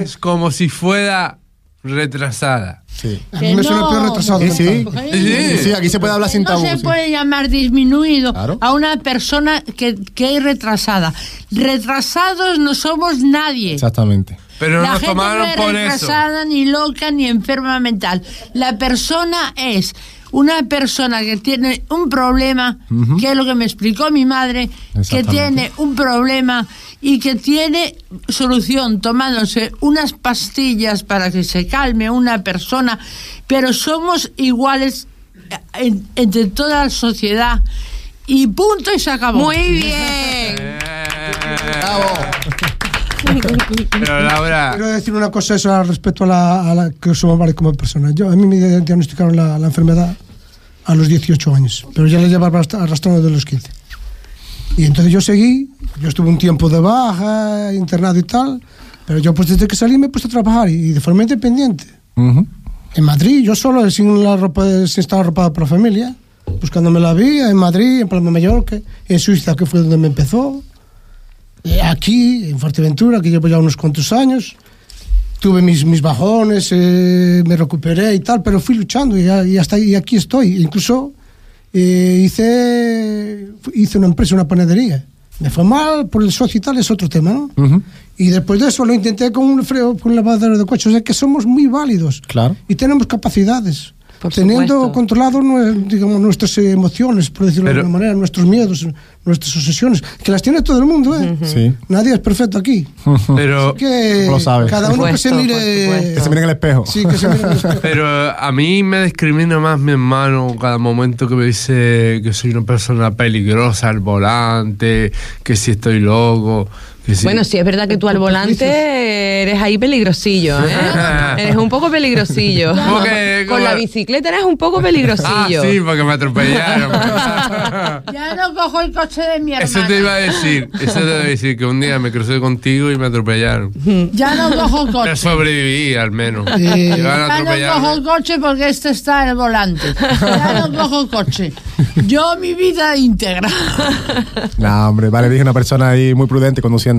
Speaker 7: es como si fuera retrasada.
Speaker 11: Sí.
Speaker 6: A mí me suena peor retrasado.
Speaker 11: Sí, sí.
Speaker 7: Sí.
Speaker 11: Sí, aquí se puede hablar sin
Speaker 9: no
Speaker 11: tabú.
Speaker 9: se
Speaker 11: sí.
Speaker 9: puede llamar disminuido
Speaker 11: Claro.
Speaker 9: a una persona que, que es retrasada. Retrasados no somos nadie.
Speaker 11: Exactamente.
Speaker 7: Pero
Speaker 9: la
Speaker 7: nos
Speaker 9: gente
Speaker 7: tomaron
Speaker 9: no es
Speaker 7: por eso.
Speaker 9: retrasada, ni loca, ni enferma mental. La persona es una persona que tiene un problema, que es lo que me explicó mi madre, que tiene un problema y que tiene solución tomándose unas pastillas para que se calme una persona, pero somos iguales eh, en- entre toda la sociedad y punto y se acabó.
Speaker 5: Muy bien.
Speaker 7: Pero Laura,
Speaker 6: Quiero decir una cosa eso respecto a la, a la que somos vale como persona. Yo, a mí me diagnosticaron la, la enfermedad a los 18 años, pero ya la llevaba arrastra- arrastrando de los 15. Y entonces yo seguí, yo estuve un tiempo de baja, internado y tal, pero yo pues desde que salí me he puesto a trabajar y, y de forma independiente.
Speaker 11: Ujú.
Speaker 6: En Madrid, yo solo, sin, la ropa, sin estar arropado por la familia, buscándome la vida en Madrid, en Palma de Mallorca, en Suiza, que fue donde me empezó, eh, aquí, en Fuerteventura, que llevo ya unos cuantos años. Tuve mis, mis bajones, eh, me recuperé y tal, pero fui luchando y, y hasta y aquí estoy. Incluso eh, hice, hice una empresa, una panadería. Me fue mal por el socio y tal, es otro tema, ¿no?
Speaker 11: Ujú.
Speaker 6: Y después de eso lo intenté con un freo, con un lavadero de coches. O sea que somos muy válidos
Speaker 11: Claro.
Speaker 6: y tenemos capacidades.
Speaker 5: Por
Speaker 6: teniendo
Speaker 5: supuesto.
Speaker 6: controlado digamos, nuestras emociones, por decirlo
Speaker 7: Pero-
Speaker 6: de alguna manera, nuestros miedos, nuestras obsesiones, que las tiene todo el mundo, ¿eh?
Speaker 11: Sí.
Speaker 6: Nadie es perfecto aquí.
Speaker 7: pero,
Speaker 6: Que
Speaker 11: Lo sabes.
Speaker 6: cada uno que se mire.
Speaker 11: Que se mire en el espejo.
Speaker 6: Sí, que se mire en el espejo.
Speaker 7: pero a mí me discrimina más mi hermano cada momento que me dice que soy una persona peligrosa al volante, que si estoy loco,
Speaker 5: Bueno, sí es verdad que tú al volante eres ahí peligrosillo, ¿eh? eres un poco peligrosillo.
Speaker 7: Porque
Speaker 5: Con la bicicleta eres un poco
Speaker 7: Ah,
Speaker 5: peligrosillo.
Speaker 7: sí, porque me atropellaron.
Speaker 9: Ya no cojo el coche de mi hermana.
Speaker 7: Eso te iba a decir, eso te iba a decir, que un día me crucé contigo y me atropellaron.
Speaker 9: Ya no cojo
Speaker 7: Pero
Speaker 9: coche.
Speaker 7: sobreviví, al menos.
Speaker 9: Ya no cojo
Speaker 7: atropellarme.
Speaker 9: coche porque este está en el volante. Ya no cojo coche. Yo mi vida íntegra.
Speaker 11: No, hombre, vale, dije una persona ahí muy prudente conduciendo.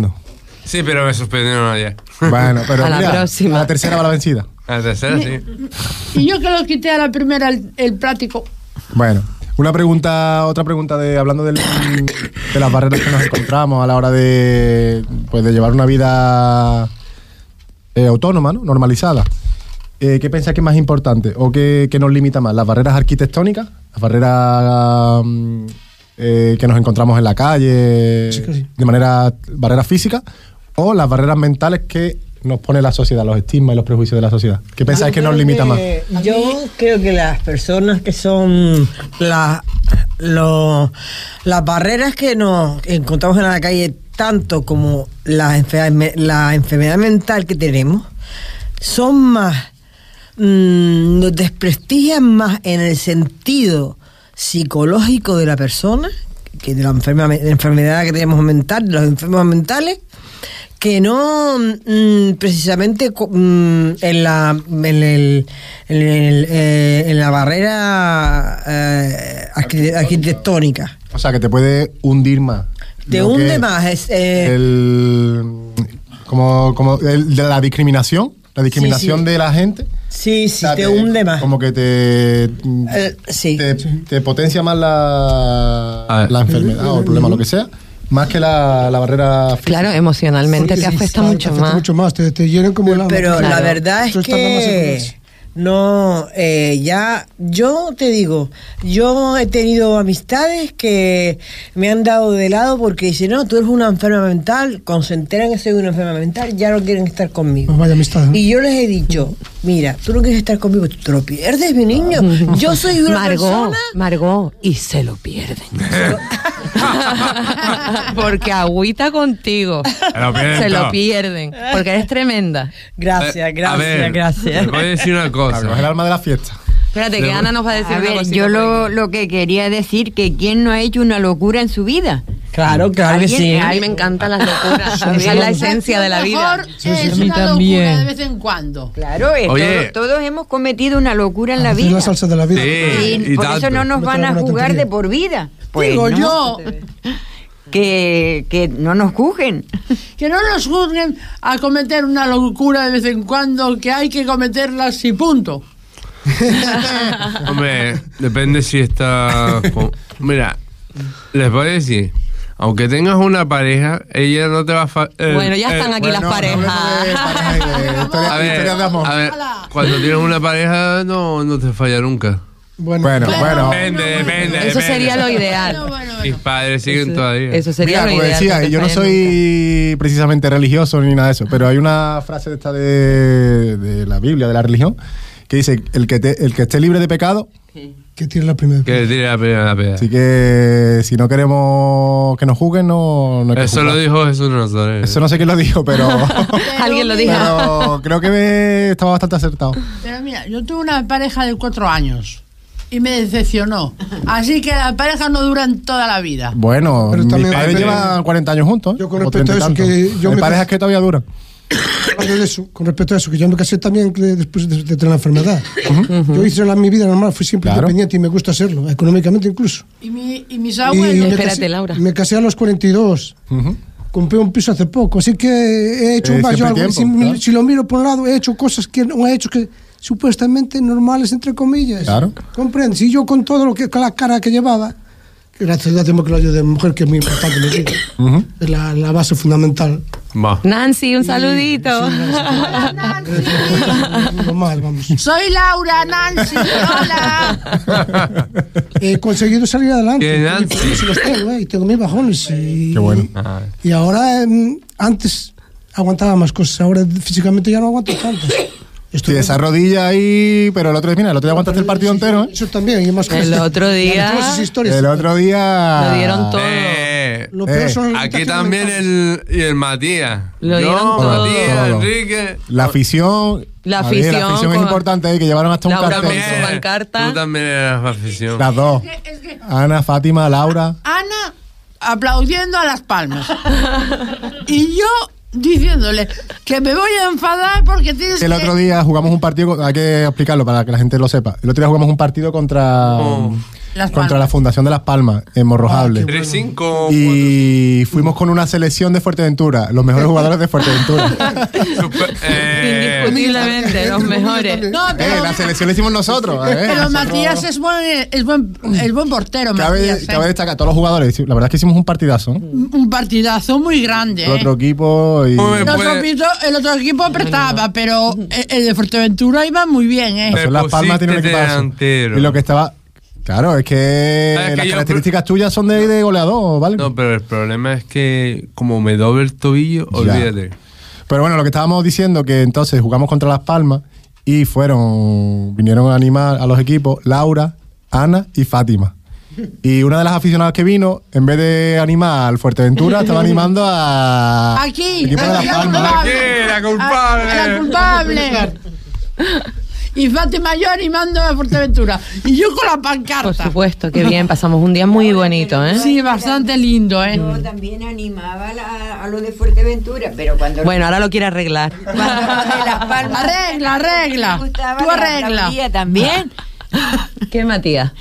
Speaker 7: Sí, pero me suspendieron ayer.
Speaker 11: Bueno, pero
Speaker 5: A la
Speaker 11: mira,
Speaker 5: próxima.
Speaker 11: a la tercera va la vencida.
Speaker 7: A la tercera, sí.
Speaker 9: Y yo que lo quité a la primera el, el plático.
Speaker 11: Bueno, una pregunta, otra pregunta de hablando del- de las barreras que nos encontramos a la hora de, pues, de llevar una vida eh, autónoma, ¿no? normalizada. eh, ¿qué pensáis que es más importante o qué, qué nos limita más? ¿Las barreras arquitectónicas? ¿Las barreras mm, eh, que nos encontramos en la calle
Speaker 6: Sí que sí.
Speaker 11: de manera barreras físicas? ¿O las barreras mentales que nos pone la sociedad, los estigmas y los prejuicios de la sociedad? ¿Qué pensáis que nos limita más?
Speaker 4: Yo creo que las personas que son las las barreras que nos encontramos en la calle, tanto como la, la enfermedad mental que tenemos, son más, mm, nos desprestigian más en el sentido psicológico de la persona, que de la enferma- de la enfermedad que tenemos mental, de los enfermos mentales, que no mm, precisamente mm, en la en, el- en, el, eh, en la barrera eh, arqui- arquitectónica.
Speaker 11: O sea, que te puede hundir más.
Speaker 4: te hunde más es, eh,
Speaker 11: el, como, como el de la discriminación, la discriminación
Speaker 4: sí.
Speaker 11: de la gente.
Speaker 4: sí sí
Speaker 11: O sea,
Speaker 4: te hunde más
Speaker 11: Como que te,
Speaker 4: Eh, sí
Speaker 11: te, te potencia más la,
Speaker 7: ver.
Speaker 11: la enfermedad o el problema, lo que sea, más que la, la barrera física.
Speaker 5: Claro, emocionalmente te
Speaker 6: Sí,
Speaker 5: afecta
Speaker 6: te
Speaker 5: mucho
Speaker 6: afecta
Speaker 5: más.
Speaker 6: mucho más, te, te llenan como el alma.
Speaker 4: pero la
Speaker 5: Claro.
Speaker 4: verdad es que. No eh, ya yo te digo yo he tenido amistades que me han dado de lado porque dicen no tú eres una enferma mental cuando se enteran que soy una enferma mental ya no quieren estar conmigo
Speaker 6: vaya amistad.
Speaker 4: Y yo les he dicho, mira, tú no quieres estar conmigo, tú te lo pierdes, mi niño. Yo soy una
Speaker 5: Margot,
Speaker 4: persona...
Speaker 5: Margot, y se lo pierden. porque agüita contigo.
Speaker 7: Se lo pierden
Speaker 5: Se lo
Speaker 7: todo.
Speaker 5: pierden. Porque eres tremenda.
Speaker 4: Gracias,
Speaker 7: Eh, a
Speaker 4: gracias,
Speaker 7: ver,
Speaker 4: gracias.
Speaker 7: Te voy a decir una
Speaker 11: Claro, es el
Speaker 7: cosa.
Speaker 11: alma de la fiesta.
Speaker 5: Espérate, que Ana nos va a decir
Speaker 14: A
Speaker 5: una
Speaker 14: ver,
Speaker 5: cosita
Speaker 14: yo lo, lo que quería decir que quién no ha hecho una locura en su vida.
Speaker 4: Claro, claro que sí.
Speaker 5: A mí me encantan las locuras. Esa es la esencia de la vida.
Speaker 9: Mejor
Speaker 12: sí,
Speaker 9: es una
Speaker 12: también.
Speaker 9: locura de vez en cuando.
Speaker 14: Claro, es
Speaker 7: Oye.
Speaker 14: todo- todos hemos cometido una locura en la
Speaker 6: Hacer
Speaker 14: vida.
Speaker 6: la salsa de la vida.
Speaker 7: Sí.
Speaker 14: Y
Speaker 7: y
Speaker 14: por eso no nos
Speaker 6: No
Speaker 14: van a jugar de por vida. Pues
Speaker 9: Digo
Speaker 14: no,
Speaker 9: yo
Speaker 14: que, que no nos juzguen.
Speaker 9: que no nos juzguen a cometer una locura de vez en cuando, que hay que cometerlas y punto.
Speaker 7: Hombre, depende si está. con- Mira, les voy a decir. Aunque tengas una pareja, ella no te va a. fa- eh,
Speaker 5: Bueno, ya
Speaker 7: eh,
Speaker 5: están aquí las parejas.
Speaker 11: de
Speaker 7: A ver,
Speaker 11: historias de amor.
Speaker 7: a ver, cuando tienes una pareja, no, no te falla nunca.
Speaker 6: Bueno,
Speaker 11: Bueno, bueno.
Speaker 7: Depende, depende.
Speaker 5: Eso
Speaker 7: depende.
Speaker 5: sería lo ideal.
Speaker 7: Mis padres siguen todavía.
Speaker 5: Eso sería
Speaker 11: Mira,
Speaker 5: lo
Speaker 11: como
Speaker 5: ideal.
Speaker 11: decía,
Speaker 5: te
Speaker 11: yo no
Speaker 5: fallen nunca.
Speaker 11: soy precisamente religioso ni nada de eso, pero hay una frase de esta de, de la Biblia, de la religión, que dice, el que, te- el que esté libre de pecado,
Speaker 6: que tiene la primera.
Speaker 7: Que tire la primera piedra.
Speaker 11: así que si no queremos que nos juzguen, no, no hay que
Speaker 7: Eso lo dijo Jesús Nazaret.
Speaker 11: Eso no sé quién lo dijo, pero,
Speaker 5: Alguien lo dijo.
Speaker 11: pero creo que me- estaba bastante acertado.
Speaker 9: Pero mira, yo tuve una pareja de cuatro años y me decepcionó. Así que las parejas no duran toda la vida.
Speaker 11: Bueno,
Speaker 6: Pero
Speaker 11: padres
Speaker 6: pero-
Speaker 11: llevan 40 años juntos.
Speaker 6: Yo con
Speaker 11: o
Speaker 6: respecto a
Speaker 11: 30 y
Speaker 6: eso, que yo
Speaker 11: Hay
Speaker 6: me
Speaker 11: parejas que todavía duran.
Speaker 6: Hablando de eso, con respecto a eso, que yo me casé también que después de, de tener la enfermedad. Yo hice la, mi vida normal, fui siempre
Speaker 11: Claro.
Speaker 6: independiente y me gusta serlo, económicamente incluso.
Speaker 9: Y, mi- y mis
Speaker 6: Y
Speaker 9: abuelos.
Speaker 6: me
Speaker 5: Espérate,
Speaker 6: casé,
Speaker 5: Laura.
Speaker 6: Me casé a los 42. Compré un piso hace poco, así que he hecho
Speaker 11: Eh,
Speaker 6: más yo
Speaker 11: siempre
Speaker 6: algo.
Speaker 11: tiempo,
Speaker 6: si,
Speaker 11: claro.
Speaker 6: si lo miro por un lado, he hecho cosas que no he hecho que supuestamente normales, entre comillas.
Speaker 11: Claro.
Speaker 6: ¿Comprendes? Y yo con todo lo que, con la cara que llevaba, gracias a Dios tengo que lo ayude de mujer, que es muy importante mi vida.
Speaker 11: Ujú.
Speaker 6: Es la, la base fundamental.
Speaker 7: Va.
Speaker 5: Nancy, un saludito.
Speaker 6: Lo mal, vamos.
Speaker 9: Soy Laura, Nancy, hola.
Speaker 6: He conseguido salir adelante.
Speaker 7: ¿Qué,
Speaker 6: Tengo
Speaker 7: Nancy?
Speaker 6: y los tengo, ¿eh? Y tengo mis bajones. Y,
Speaker 11: Qué bueno.
Speaker 7: Ah,
Speaker 6: Y ahora, em, antes aguantaba más cosas, ahora físicamente ya no aguanto tanto.
Speaker 11: Sí, esa rodilla ahí, pero el otro día, mira, el otro día aguantaste el partido entero, ¿eh?
Speaker 6: Eso también, y más
Speaker 5: El
Speaker 6: cosas.
Speaker 5: otro día-.
Speaker 11: El otro día.
Speaker 5: Lo dieron todo.
Speaker 7: Eh,
Speaker 6: Lo peor
Speaker 11: Eh,
Speaker 6: son los
Speaker 7: aquí también
Speaker 6: mentales.
Speaker 7: el, y el Matías.
Speaker 5: Lo
Speaker 7: Yo,
Speaker 5: dieron todo.
Speaker 7: Matías,
Speaker 11: Todo.
Speaker 7: Enrique.
Speaker 11: La afición.
Speaker 5: La
Speaker 11: ver,
Speaker 5: afición
Speaker 11: la afición es importante, ¿eh? que llevaron hasta un
Speaker 5: Laura
Speaker 11: cartel.
Speaker 5: con su pancarta.
Speaker 7: Tú también eres afición.
Speaker 11: Las dos.
Speaker 9: Es que
Speaker 11: Ana, Fátima, Laura.
Speaker 9: Ana aplaudiendo a las palmas. Y yo diciéndole que me voy a enfadar porque tienes
Speaker 11: Que el
Speaker 9: que...
Speaker 11: otro día jugamos un partido, hay que explicarlo para que la gente lo sepa. El otro día jugamos un partido contra.
Speaker 7: Oh.
Speaker 9: Las
Speaker 11: contra
Speaker 9: Palmas.
Speaker 11: la Fundación de Las Palmas, en Morrojable.
Speaker 7: 3-5.
Speaker 11: y fuimos con una selección de Fuerteventura, los mejores jugadores de Fuerteventura.
Speaker 7: Eh,
Speaker 5: Indiscutiblemente, los mejores.
Speaker 9: No,
Speaker 11: Eh,
Speaker 9: pero,
Speaker 11: la selección la hicimos nosotros. eh.
Speaker 9: pero
Speaker 11: Nosotros-
Speaker 9: Matías es buen, es buen, es buen portero,
Speaker 11: Cabe,
Speaker 9: Matías. ¿eh?
Speaker 11: cabe destacar a todos los jugadores. La verdad es que hicimos un partidazo. ¿no?
Speaker 9: Un partidazo muy grande.
Speaker 11: El
Speaker 9: ¿eh?
Speaker 11: otro equipo y...
Speaker 7: Hombre,
Speaker 9: El otro,
Speaker 7: puede-
Speaker 9: equipo, el otro equipo apretaba, pero el, el de Fuerteventura iba muy bien, ¿eh?
Speaker 11: Las Palmas tiene un
Speaker 7: pusiste
Speaker 11: equipazo.
Speaker 7: delantero.
Speaker 11: Y lo que estaba... Claro, es que
Speaker 7: ¿Sabes que
Speaker 11: las
Speaker 7: yo-
Speaker 11: características tuyas son de, de goleador, ¿vale?
Speaker 7: No, pero el problema es que como me doble el tobillo,
Speaker 11: Ya.
Speaker 7: olvídate.
Speaker 11: Pero bueno, lo que estábamos diciendo que entonces jugamos contra Las Palmas y fueron, vinieron a animar a los equipos Laura, Ana y Fátima. Y una de las aficionadas que vino, en vez de animar al Fuerteventura, estaba animando a
Speaker 9: Aquí,
Speaker 11: equipo de
Speaker 9: la culpable.
Speaker 7: Aquí, la culpable.
Speaker 9: Ah, La culpable. Y Fátima yo animando a Fuerteventura. Y yo con la
Speaker 5: Por
Speaker 9: pancarta.
Speaker 5: supuesto, qué bien, pasamos un día muy bonito, ¿eh?
Speaker 9: Sí, bastante lindo, ¿eh?
Speaker 14: Yo también animaba la- a lo de Fuerteventura, pero cuando
Speaker 5: Bueno, ahora lo quiere arreglar.
Speaker 14: cuando lo de Las Palmas
Speaker 9: Arregla, arregla. Tú
Speaker 14: la
Speaker 9: arregla.
Speaker 14: aplaudía también.
Speaker 5: ¿Qué, Matías?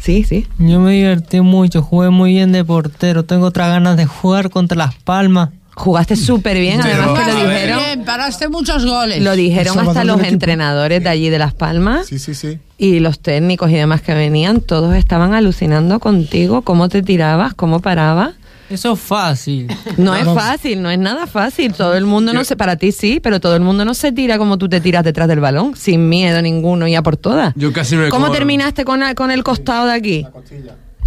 Speaker 5: Sí, sí.
Speaker 12: Yo me divertí mucho, jugué muy bien de portero. Tengo otras ganas de jugar contra Las Palmas.
Speaker 5: Jugaste súper bien,
Speaker 7: Pero,
Speaker 5: además que lo dijeron,
Speaker 9: Bien, paraste muchos goles.
Speaker 5: lo dijeron
Speaker 6: Salvador
Speaker 5: hasta los
Speaker 6: equipo.
Speaker 5: entrenadores de allí de Las Palmas
Speaker 11: Sí, sí, sí.
Speaker 5: y los técnicos y demás que venían, todos estaban alucinando contigo, cómo te tirabas, cómo parabas.
Speaker 12: Eso es fácil.
Speaker 5: No es fácil, no es nada fácil. Todo el mundo no se, para ti sí, pero todo el mundo no se tira como tú te tiras detrás del balón, sin miedo ninguno y a por todas.
Speaker 7: Yo casi me
Speaker 5: ¿Cómo
Speaker 7: como-
Speaker 5: terminaste con, el- con el costado de aquí?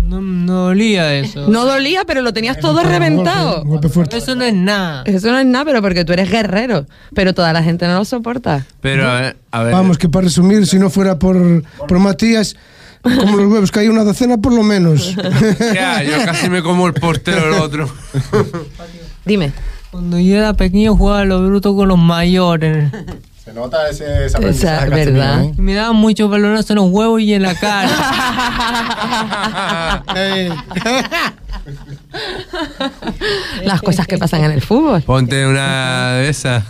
Speaker 12: No, no dolía eso.
Speaker 5: No dolía, pero lo tenías todo reventado.
Speaker 6: Un golpe fuerte.
Speaker 12: Eso no es nada.
Speaker 5: Eso no es nada, pero porque tú eres guerrero. Pero toda la gente no lo soporta.
Speaker 7: Pero a ver, a ver.
Speaker 6: Vamos, que para resumir, si no fuera por, por Matías, como los huevos que hay una docena por lo menos.
Speaker 7: Ya, yo casi me como el portero el otro.
Speaker 5: Dime.
Speaker 12: Cuando yo era pequeño jugaba a lo bruto con los mayores.
Speaker 11: Se nota ese, esa
Speaker 5: Esa, ¿verdad?
Speaker 12: Y me daban muchos balones en los huevos y en la cara.
Speaker 5: Las cosas que pasan en el fútbol.
Speaker 7: Ponte una de esas.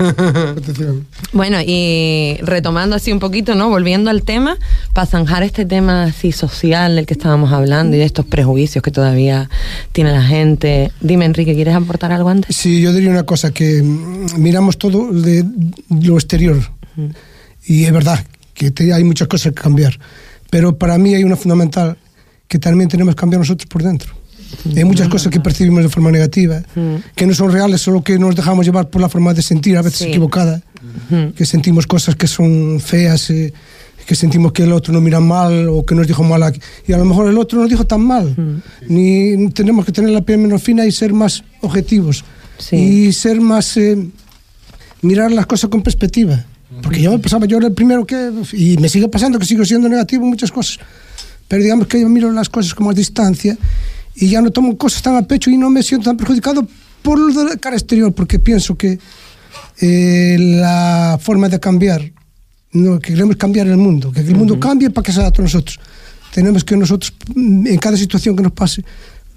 Speaker 5: Bueno, y retomando así un poquito, ¿no? Volviendo al tema, para zanjar este tema así social del que estábamos hablando y de estos prejuicios que todavía tiene la gente. Dime, Enrique, ¿quieres aportar algo antes?
Speaker 6: Sí, yo diría una cosa, que mm, miramos todo de lo exterior. Y es verdad que te- hay muchas cosas que cambiar. Pero para mí hay una fundamental que también tenemos que cambiar nosotros por dentro. Hay muchas cosas que percibimos de forma negativa, que no son reales, solo que nos dejamos llevar por la forma de sentir, a veces
Speaker 5: Sí.
Speaker 6: equivocada, que sentimos cosas que son feas, eh, que sentimos que el otro nos mira mal o que nos dijo mal, aquí. y a lo mejor el otro nos dijo tan mal. Ni tenemos que tener la piel menos fina y ser más objetivos
Speaker 5: Sí.
Speaker 6: y ser más eh, mirar las cosas con perspectiva. Porque yo me pasaba, yo era el primero que, y me sigue pasando que sigo siendo negativo en muchas cosas, pero digamos que yo miro las cosas con más distancia y ya no tomo cosas tan a pecho y no me siento tan perjudicado por lo de la cara exterior, porque pienso que eh, la forma de cambiar, no, que queremos cambiar el mundo, que el mundo cambie para que se adapte a nosotros. Tenemos que nosotros, mm, en cada situación que nos pase,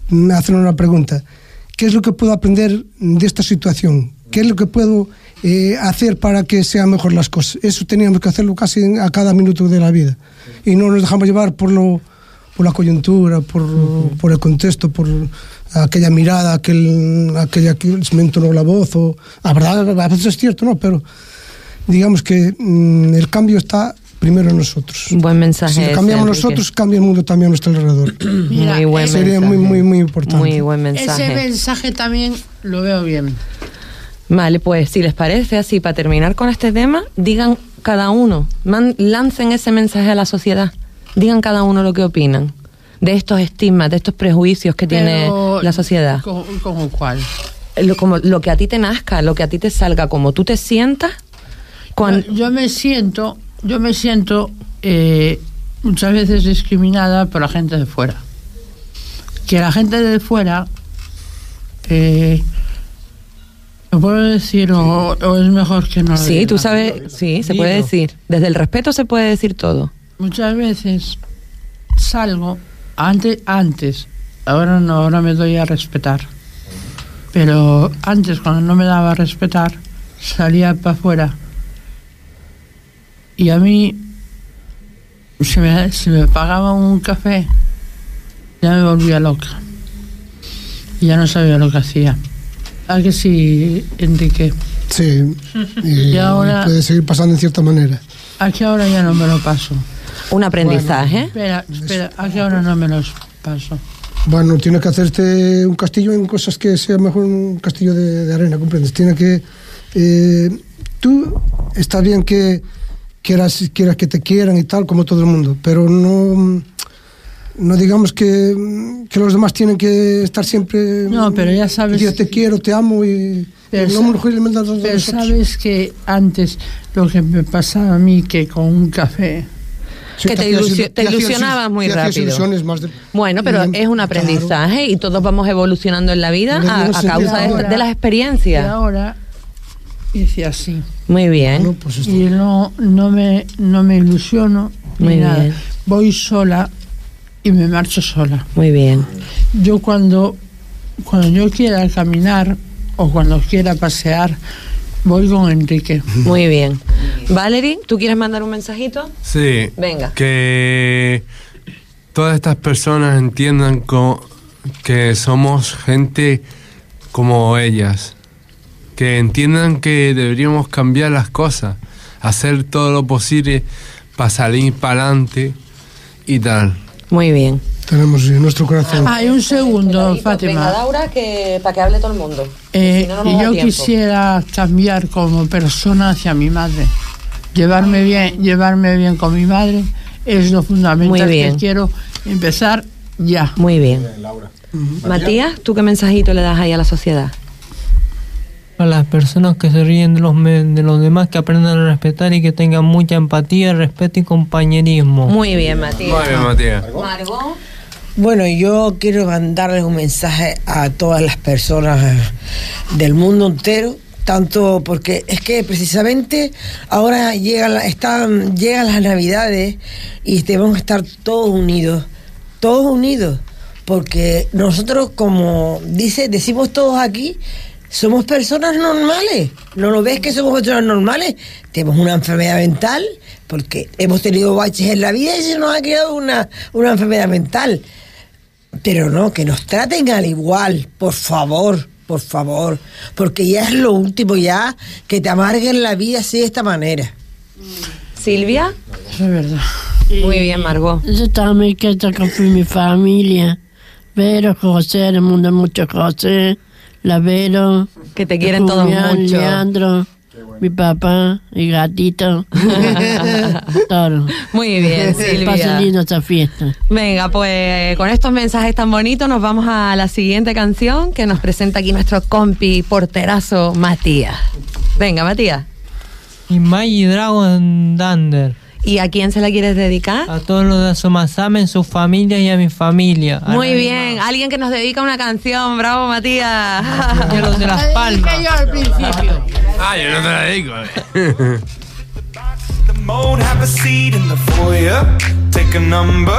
Speaker 6: mm, hacernos una pregunta. ¿Qué es lo que puedo aprender de esta situación? ¿Qué es lo que puedo eh, hacer para que sean mejor las cosas? Eso teníamos que hacerlo casi a cada minuto de la vida. Y no nos dejamos llevar por, lo, por la coyuntura, por, por el contexto, por aquella mirada, aquel, aquella que se me entonó la voz. O, la verdad, a veces es cierto, ¿no? Pero digamos que mm, el cambio está primero en nosotros.
Speaker 5: Un buen mensaje.
Speaker 6: Si
Speaker 5: ese,
Speaker 6: cambiamos
Speaker 5: Enrique.
Speaker 6: nosotros, cambia el mundo también a nuestro alrededor.
Speaker 9: Mira,
Speaker 5: muy buen
Speaker 9: ese-
Speaker 6: Sería
Speaker 5: mensaje.
Speaker 6: muy, muy, muy importante.
Speaker 5: Muy buen mensaje.
Speaker 9: Ese mensaje también lo veo bien.
Speaker 5: Vale, pues si les parece así, para terminar con este tema, digan cada uno, man- lancen ese mensaje a la sociedad, digan cada uno lo que opinan de estos estigmas, de estos prejuicios que tiene la sociedad.
Speaker 9: ¿Cómo, cómo cuál?
Speaker 5: Lo, como, lo que a ti te nazca, lo que a ti te salga, como tú te sientas, cuan-
Speaker 9: Yo, yo me siento, yo me siento eh, muchas veces discriminada por la gente de fuera. Que la gente de fuera, eh, lo puedo decir o, o es mejor que no. lo
Speaker 5: sí,
Speaker 9: diga?
Speaker 5: tú sabes, sí, se puede decir. Desde el respeto se puede decir todo.
Speaker 9: Muchas veces salgo antes, antes, ahora no, ahora me doy a respetar. Pero antes, cuando no me daba a respetar, salía para afuera. Y a mí, si me, si me pagaban un café, ya me volvía loca. Y ya no sabía lo que hacía. ¿A que sí, Enrique?
Speaker 6: Sí, y,
Speaker 9: Y ahora-
Speaker 6: puede seguir pasando en cierta manera.
Speaker 9: ¿A qué ahora ya no me lo paso?
Speaker 5: Un aprendizaje.
Speaker 9: Espera, espera, ¿a qué ahora no me los paso?
Speaker 6: Bueno, tiene que hacerte un castillo en cosas que sea mejor un castillo de, de arena, ¿comprendes? Tiene que... eh, tú, está bien que quieras, quieras que te quieran y tal, como todo el mundo, pero no... No digamos que, que los demás tienen que estar siempre...
Speaker 9: No, pero ya sabes-
Speaker 6: Yo te quiero, te amo y...
Speaker 9: Pero
Speaker 6: y no me
Speaker 9: Pero sabes que antes lo que me pasaba a mí, que con un café...
Speaker 6: Sí,
Speaker 5: que te, ilusio- te ilusionabas muy rápido.
Speaker 6: de-
Speaker 5: Bueno, pero
Speaker 6: y-
Speaker 5: es un aprendizaje y todos vamos evolucionando en la vida a, causa de,
Speaker 9: ahora-
Speaker 5: de las
Speaker 9: Y
Speaker 5: experiencias.
Speaker 9: ahora hice así.
Speaker 5: Muy bien.
Speaker 6: pues
Speaker 9: y no, no, me, no me ilusiono
Speaker 5: Muy
Speaker 9: ni nada.
Speaker 5: bien.
Speaker 9: Voy sola y me marcho sola.
Speaker 5: Muy bien.
Speaker 9: Yo cuando, cuando yo quiera caminar o cuando quiera pasear, voy con Enrique.
Speaker 5: Muy bien. Valerie, ¿tú quieres mandar un mensajito?
Speaker 7: Sí.
Speaker 5: Venga.
Speaker 7: Que todas estas personas entiendan co- que somos gente como ellas. Que entiendan que deberíamos cambiar las cosas. Hacer todo lo posible para salir para adelante y tal.
Speaker 5: Muy bien.
Speaker 6: Tenemos en nuestro corazón.
Speaker 9: Hay un segundo, Fátima.
Speaker 5: Laura, que, para que hable todo el mundo.
Speaker 9: Eh,
Speaker 5: Si no, no
Speaker 9: yo quisiera cambiar como persona hacia mi madre. Llevarme bien, llevarme bien con mi madre es lo fundamental
Speaker 5: Muy bien.
Speaker 9: que quiero empezar ya.
Speaker 5: Muy bien. Matías, ¿tú qué mensajito le das ahí a la sociedad?
Speaker 12: A las personas que se ríen de los, me- de los demás, que aprendan a respetar y que tengan mucha empatía, respeto y compañerismo.
Speaker 5: Muy bien, Matías.
Speaker 7: Muy bien, Matías.
Speaker 5: Margot.
Speaker 4: Bueno, yo quiero mandarles un mensaje a todas las personas eh, del mundo entero, tanto porque es que precisamente ahora llegan, la- están, llegan las navidades y debemos estar todos unidos, todos unidos, porque nosotros, como dice, decimos todos aquí, somos personas normales. ¿No lo ves que somos personas normales? Tenemos una enfermedad mental, porque hemos tenido baches en la vida y se nos ha creado una, una enfermedad mental. Pero no, que nos traten al igual, por favor, por favor. Porque ya es lo último, ya que te amarguen la vida así de esta manera.
Speaker 5: Silvia.
Speaker 9: Es verdad.
Speaker 5: Muy bien, Margot.
Speaker 13: Yo también quiero con mi familia. Vero, José, el mundo mucho José, la Vero.
Speaker 5: Que te quieren todos mucho.
Speaker 13: Leandro, mi papá, mi gatito. Todo.
Speaker 5: Muy bien, Silvia.
Speaker 13: lindo esta fiesta.
Speaker 5: Venga, pues con estos mensajes tan bonitos nos vamos a la siguiente canción que nos presenta aquí nuestro compi porterazo Matías. Venga, Matías.
Speaker 12: Y Maggie Dragon Thunder.
Speaker 5: ¿Y a quién se la quieres dedicar?
Speaker 12: A todos los de Asomasame, su familia y a mi familia. A
Speaker 5: Muy
Speaker 12: la-
Speaker 5: bien, alguien que nos dedica una canción, bravo Matías.
Speaker 12: Y a los de Las Palmas.
Speaker 9: yo al principio.
Speaker 7: Ah, yo no te la digo.
Speaker 15: The mode, have a seat in the foyer. Take a number.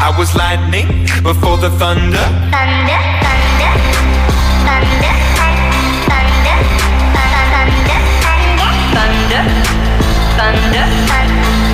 Speaker 15: I was lightning before the thunder.
Speaker 16: Thunder, thunder, thunder, thunder, thunder, thunder, thunder, thunder,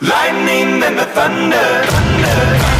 Speaker 15: Lightning and the thunder. Thunder,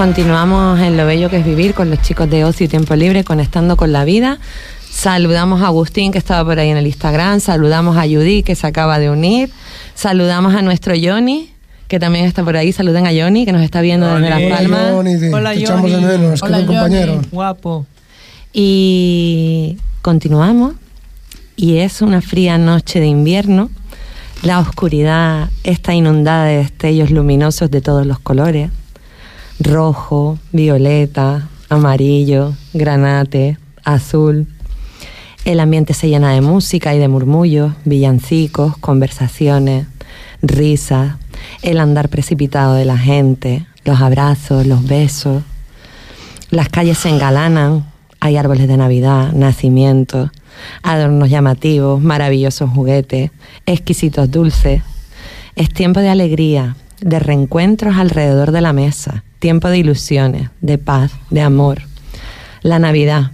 Speaker 5: Continuamos en lo bello que es vivir con los chicos de Ocio y Tiempo Libre, conectando con la vida. Saludamos a Agustín, que estaba por ahí en el Instagram. Saludamos a Judy, que se acaba de unir. Saludamos a nuestro Johnny, que también está por ahí. Saluden a Johnny, que nos está viendo desde Las Palmas.
Speaker 6: Johnny,
Speaker 12: Hola,
Speaker 6: te echamos de
Speaker 12: Johnny.
Speaker 6: menos,
Speaker 12: Hola,
Speaker 6: compañero.
Speaker 12: Johnny. Guapo.
Speaker 5: Y continuamos. Y es una fría noche de invierno. La oscuridad está inundada de destellos luminosos de todos los colores. Rojo, violeta, amarillo, granate, azul. El ambiente se llena de música y de murmullos, villancicos, conversaciones, risas, el andar precipitado de la gente, los abrazos, los besos. Las calles se engalanan, hay árboles de Navidad, nacimientos, adornos llamativos, maravillosos juguetes, exquisitos dulces. Es tiempo de alegría, de reencuentros alrededor de la mesa, tiempo de ilusiones, de paz, de amor. La Navidad,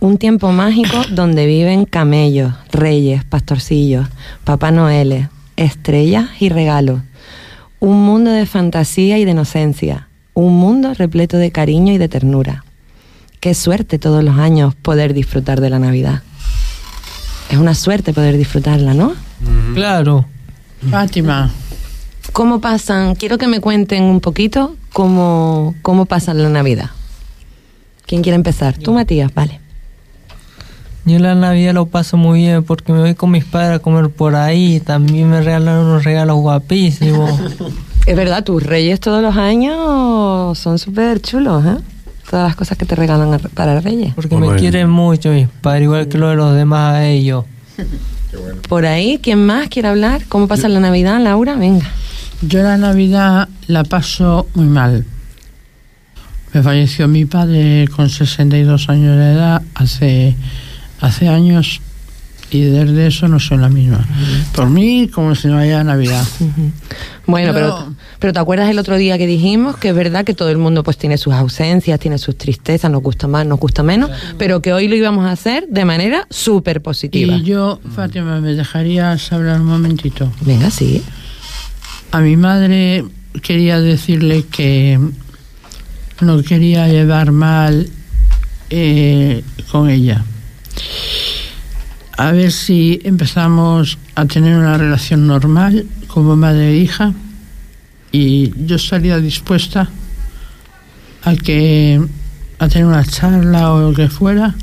Speaker 5: un tiempo mágico donde viven camellos, reyes, pastorcillos, Papá Noel, estrellas y regalos. Un mundo de fantasía y de inocencia, un mundo repleto de cariño y de ternura. Qué suerte todos los años poder disfrutar de la Navidad. Es una suerte poder disfrutarla, ¿no?
Speaker 12: Claro.
Speaker 9: Fátima.
Speaker 5: ¿Cómo pasan? Quiero que me cuenten un poquito cómo, cómo pasan la Navidad. ¿Quién quiere empezar? Tú, Matías, vale.
Speaker 12: Yo la Navidad lo paso muy bien porque me voy con mis padres a comer por ahí. También me regalan unos regalos guapísimos.
Speaker 5: Es verdad, tus reyes todos los años son súper chulos, ¿eh? Todas las cosas que te regalan para reyes.
Speaker 12: Porque me quieren mucho mis padres, igual que lo de los demás a ellos.
Speaker 5: Por ahí, ¿quién más quiere hablar? ¿Cómo pasa la Navidad, Laura? Venga.
Speaker 9: Yo la Navidad la paso muy mal. Me falleció mi padre con 62 años de edad hace, hace años y desde eso no soy la misma. Por mí, como si no haya Navidad.
Speaker 5: Bueno, pero,
Speaker 9: Pero-
Speaker 5: pero ¿te acuerdas el otro día que dijimos que es verdad que todo el mundo pues tiene sus ausencias, tiene sus tristezas, nos gusta más, nos gusta menos, pero que hoy lo íbamos a hacer de manera súper positiva.
Speaker 9: Y yo, Fátima, ¿me dejarías hablar un momentito?
Speaker 5: Venga, sí.
Speaker 9: A mi madre quería decirle que no quería llevar mal eh, con ella. A ver si empezamos a tener una relación normal como madre e hija y yo estaría dispuesta a que a tener una charla o lo que fuera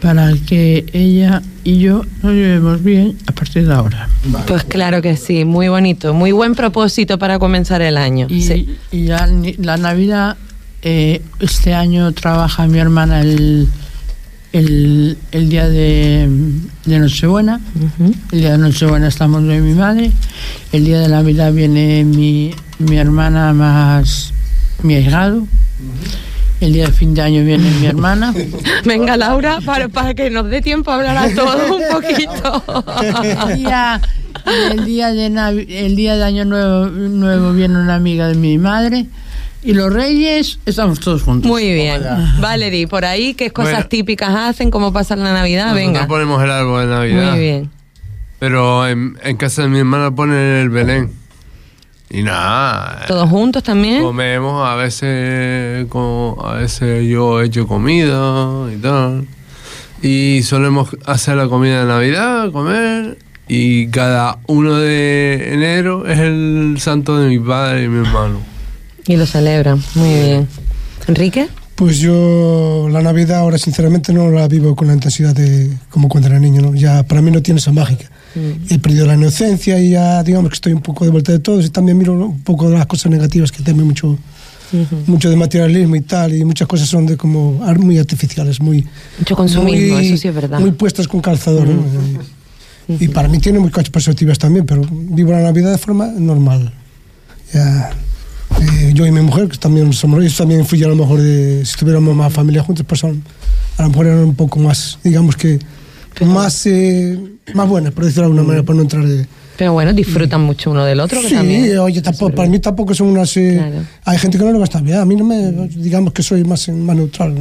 Speaker 9: para que ella y yo nos llevemos bien a partir de ahora.
Speaker 5: Pues claro que sí, muy bonito, muy buen propósito para comenzar el año.
Speaker 9: Y,
Speaker 5: Sí.
Speaker 9: y ya ni- la Navidad, eh, este año trabaja mi hermana el, el, el día de, de Nochebuena. El día de Nochebuena estamos yo y mi madre. El día de Navidad viene mi, mi hermana más mi ahijado. El día de fin de año viene mi hermana.
Speaker 5: Venga, Laura, para, para que nos dé tiempo a hablar a todos un poquito.
Speaker 9: el día, el día de el día de año nuevo, nuevo viene una amiga de mi madre y los reyes estamos todos juntos.
Speaker 5: Muy bien. Valerie, por ahí, ¿qué cosas
Speaker 7: Bueno.
Speaker 5: típicas hacen? ¿Cómo pasan la Navidad? Venga.
Speaker 7: ponemos el árbol de Navidad.
Speaker 5: Muy bien.
Speaker 7: Pero en, en casa de mi hermana ponen el Belén. Y nada.
Speaker 5: ¿Todos juntos también?
Speaker 7: Comemos, a veces, a veces yo he hecho comida y tal. Y solemos hacer la comida de Navidad, comer. Y cada 1 de enero es el santo de mi padre y mi hermano.
Speaker 5: Y lo celebran. Muy bien. ¿Enrique?
Speaker 6: Pues yo la Navidad ahora sinceramente no la vivo con la intensidad de como cuando era niño, ¿no? Ya para mí no tiene esa mágica. He perdido la inocencia y ya digamos que estoy un poco de vuelta de todo y también miro un poco de las cosas negativas que también mucho mucho de materialismo y tal, y muchas cosas son de como muy artificiales, muy...
Speaker 5: Mucho consumismo,
Speaker 6: muy-
Speaker 5: eso sí es verdad.
Speaker 6: Muy puestas con calzador, ¿no? Y, para mí tiene muchas perspectivas también, pero vivo la Navidad de forma normal. Ya, eh, yo y mi mujer, que también somos, ellos también fui a lo mejor de, si tuviéramos más familia juntos, pues a lo mejor eran un poco más, digamos que, más, eh, más buenas, por decirlo de alguna manera, por no entrar de...
Speaker 5: Pero bueno, disfrutan mucho uno del otro, que
Speaker 6: Sí,
Speaker 5: también.
Speaker 6: oye, tampoco, para mí tampoco son unas... eh,
Speaker 5: Claro.
Speaker 6: Hay gente que no le va a estar bien, a mí no me... Digamos que soy más, más neutral.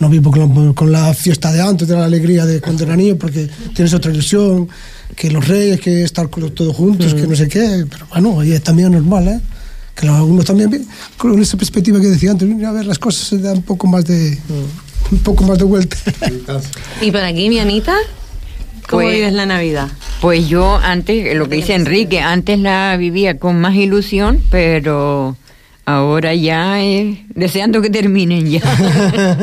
Speaker 6: No vivo con la, con la fiesta de antes, de la alegría de cuando era niño, porque tienes otra ilusión, que los reyes, que estar todos juntos, que no sé qué, pero bueno, oye, también es normal, ¿eh? Que lo- uno también, con esa perspectiva que decía antes, a ver las cosas se da un poco más de... Un poco más de vuelta.
Speaker 5: ¿Y por aquí, mi Anita? ¿Cómo
Speaker 14: Pues-
Speaker 5: vives la Navidad?
Speaker 14: Pues yo antes, lo que dice Enrique, antes la vivía con más ilusión, pero ahora ya es deseando que terminen ya.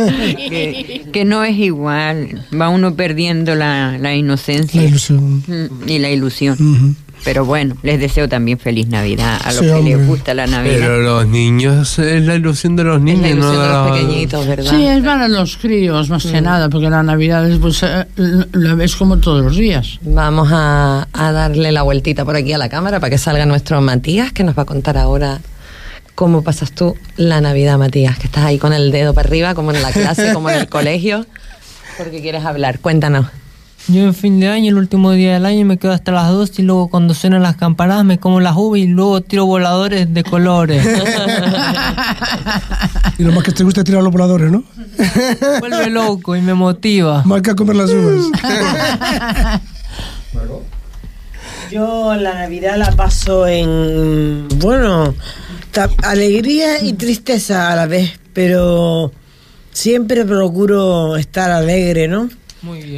Speaker 14: que, que no es igual, va uno perdiendo la, la inocencia
Speaker 6: La ilusión.
Speaker 14: Mm, y la ilusión.
Speaker 6: Ujú.
Speaker 14: Pero bueno, les deseo también feliz Navidad a los
Speaker 7: Sí,
Speaker 14: que
Speaker 7: hombre.
Speaker 14: les gusta la Navidad.
Speaker 7: Pero los niños, es la ilusión de los niños, no de los
Speaker 5: ¿verdad?
Speaker 9: Sí, es para los críos, más que nada, porque la Navidad es, pues, eh, la ves como todos los días.
Speaker 5: Vamos a, a darle la vueltita por aquí a la cámara para que salga nuestro Matías, que nos va a contar ahora cómo pasas tú la Navidad, Matías, que estás ahí con el dedo para arriba, como en la clase, como en el colegio, porque quieres hablar. Cuéntanos.
Speaker 12: Yo en fin de año, el último día del año, me quedo hasta las 2 y luego cuando suenan las campanadas me como las uvas y luego tiro voladores de colores.
Speaker 6: Y lo más que te gusta es tirar los voladores, ¿no?
Speaker 12: Vuelve loco y me motiva.
Speaker 6: Más que a comer las uvas.
Speaker 4: Yo la Navidad la paso en, bueno, alegría y tristeza a la vez, pero siempre procuro estar alegre, ¿no?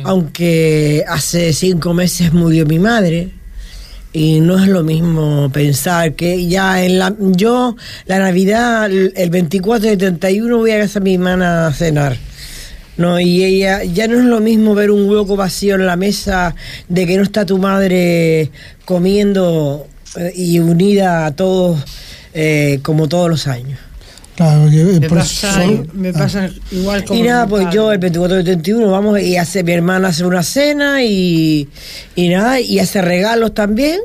Speaker 4: Aunque hace cinco meses murió mi madre y no es lo mismo pensar que ya en la yo la Navidad el el 24 y 31 voy a casa de mi hermana a cenar. No, y ella, ya no es lo mismo ver un hueco vacío en la mesa de que no está tu madre comiendo eh, y unida a todos eh, como todos los años.
Speaker 6: Claro, que, eh,
Speaker 9: Me
Speaker 6: por eso
Speaker 9: pasa,
Speaker 6: son-
Speaker 9: me pasa igual como
Speaker 4: Y nada, pues
Speaker 9: padre.
Speaker 4: yo el 24 y 31 vamos y hace mi hermana hace una cena y, y nada, y hace regalos también.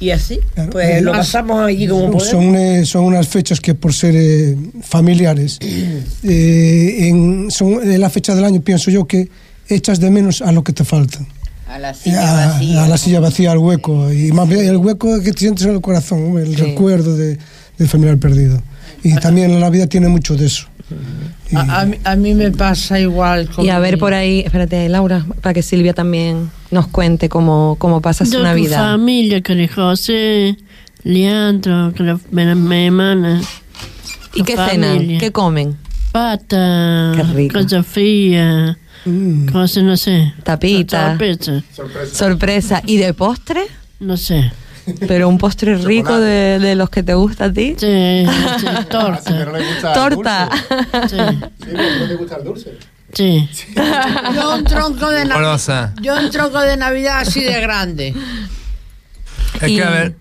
Speaker 4: Y así, pues lo pasamos allí como podemos.
Speaker 6: son, eh, son unas fechas que por ser eh, familiares, eh, en, son en la fecha del año, pienso yo, que echas de menos a lo que te falta.
Speaker 14: A la
Speaker 6: A, a la silla vacía, al hueco. Y más bien el hueco que te sientes en el corazón, el recuerdo de, del familiar perdido. Y también la vida tiene mucho de eso.
Speaker 9: A, a mí, a mí me pasa igual. Con
Speaker 5: Y a ver
Speaker 9: mi-
Speaker 5: por ahí, espérate, Laura, para que Silvia también nos cuente cómo, cómo pasa su Navidad.
Speaker 13: con familia, con José, Leandro, con mi, hermana.
Speaker 5: ¿Y
Speaker 13: con
Speaker 5: qué cenan? ¿Qué comen?
Speaker 13: Pata,
Speaker 5: Qué rico.
Speaker 13: cosa fría, cosas, no sé.
Speaker 5: Tapita.
Speaker 13: Sorpresa.
Speaker 5: Sorpresa. ¿Y de postre?
Speaker 13: No sé.
Speaker 5: Pero un postre rico de, de los que te gusta a ti.
Speaker 13: Sí, sí, torta.
Speaker 5: Torta.
Speaker 13: Sí.
Speaker 11: ¿No te gusta el dulce?
Speaker 13: Sí.
Speaker 9: Yo un tronco de Navidad. Yo un tronco de Navidad así de grande.
Speaker 7: Es que, a ver.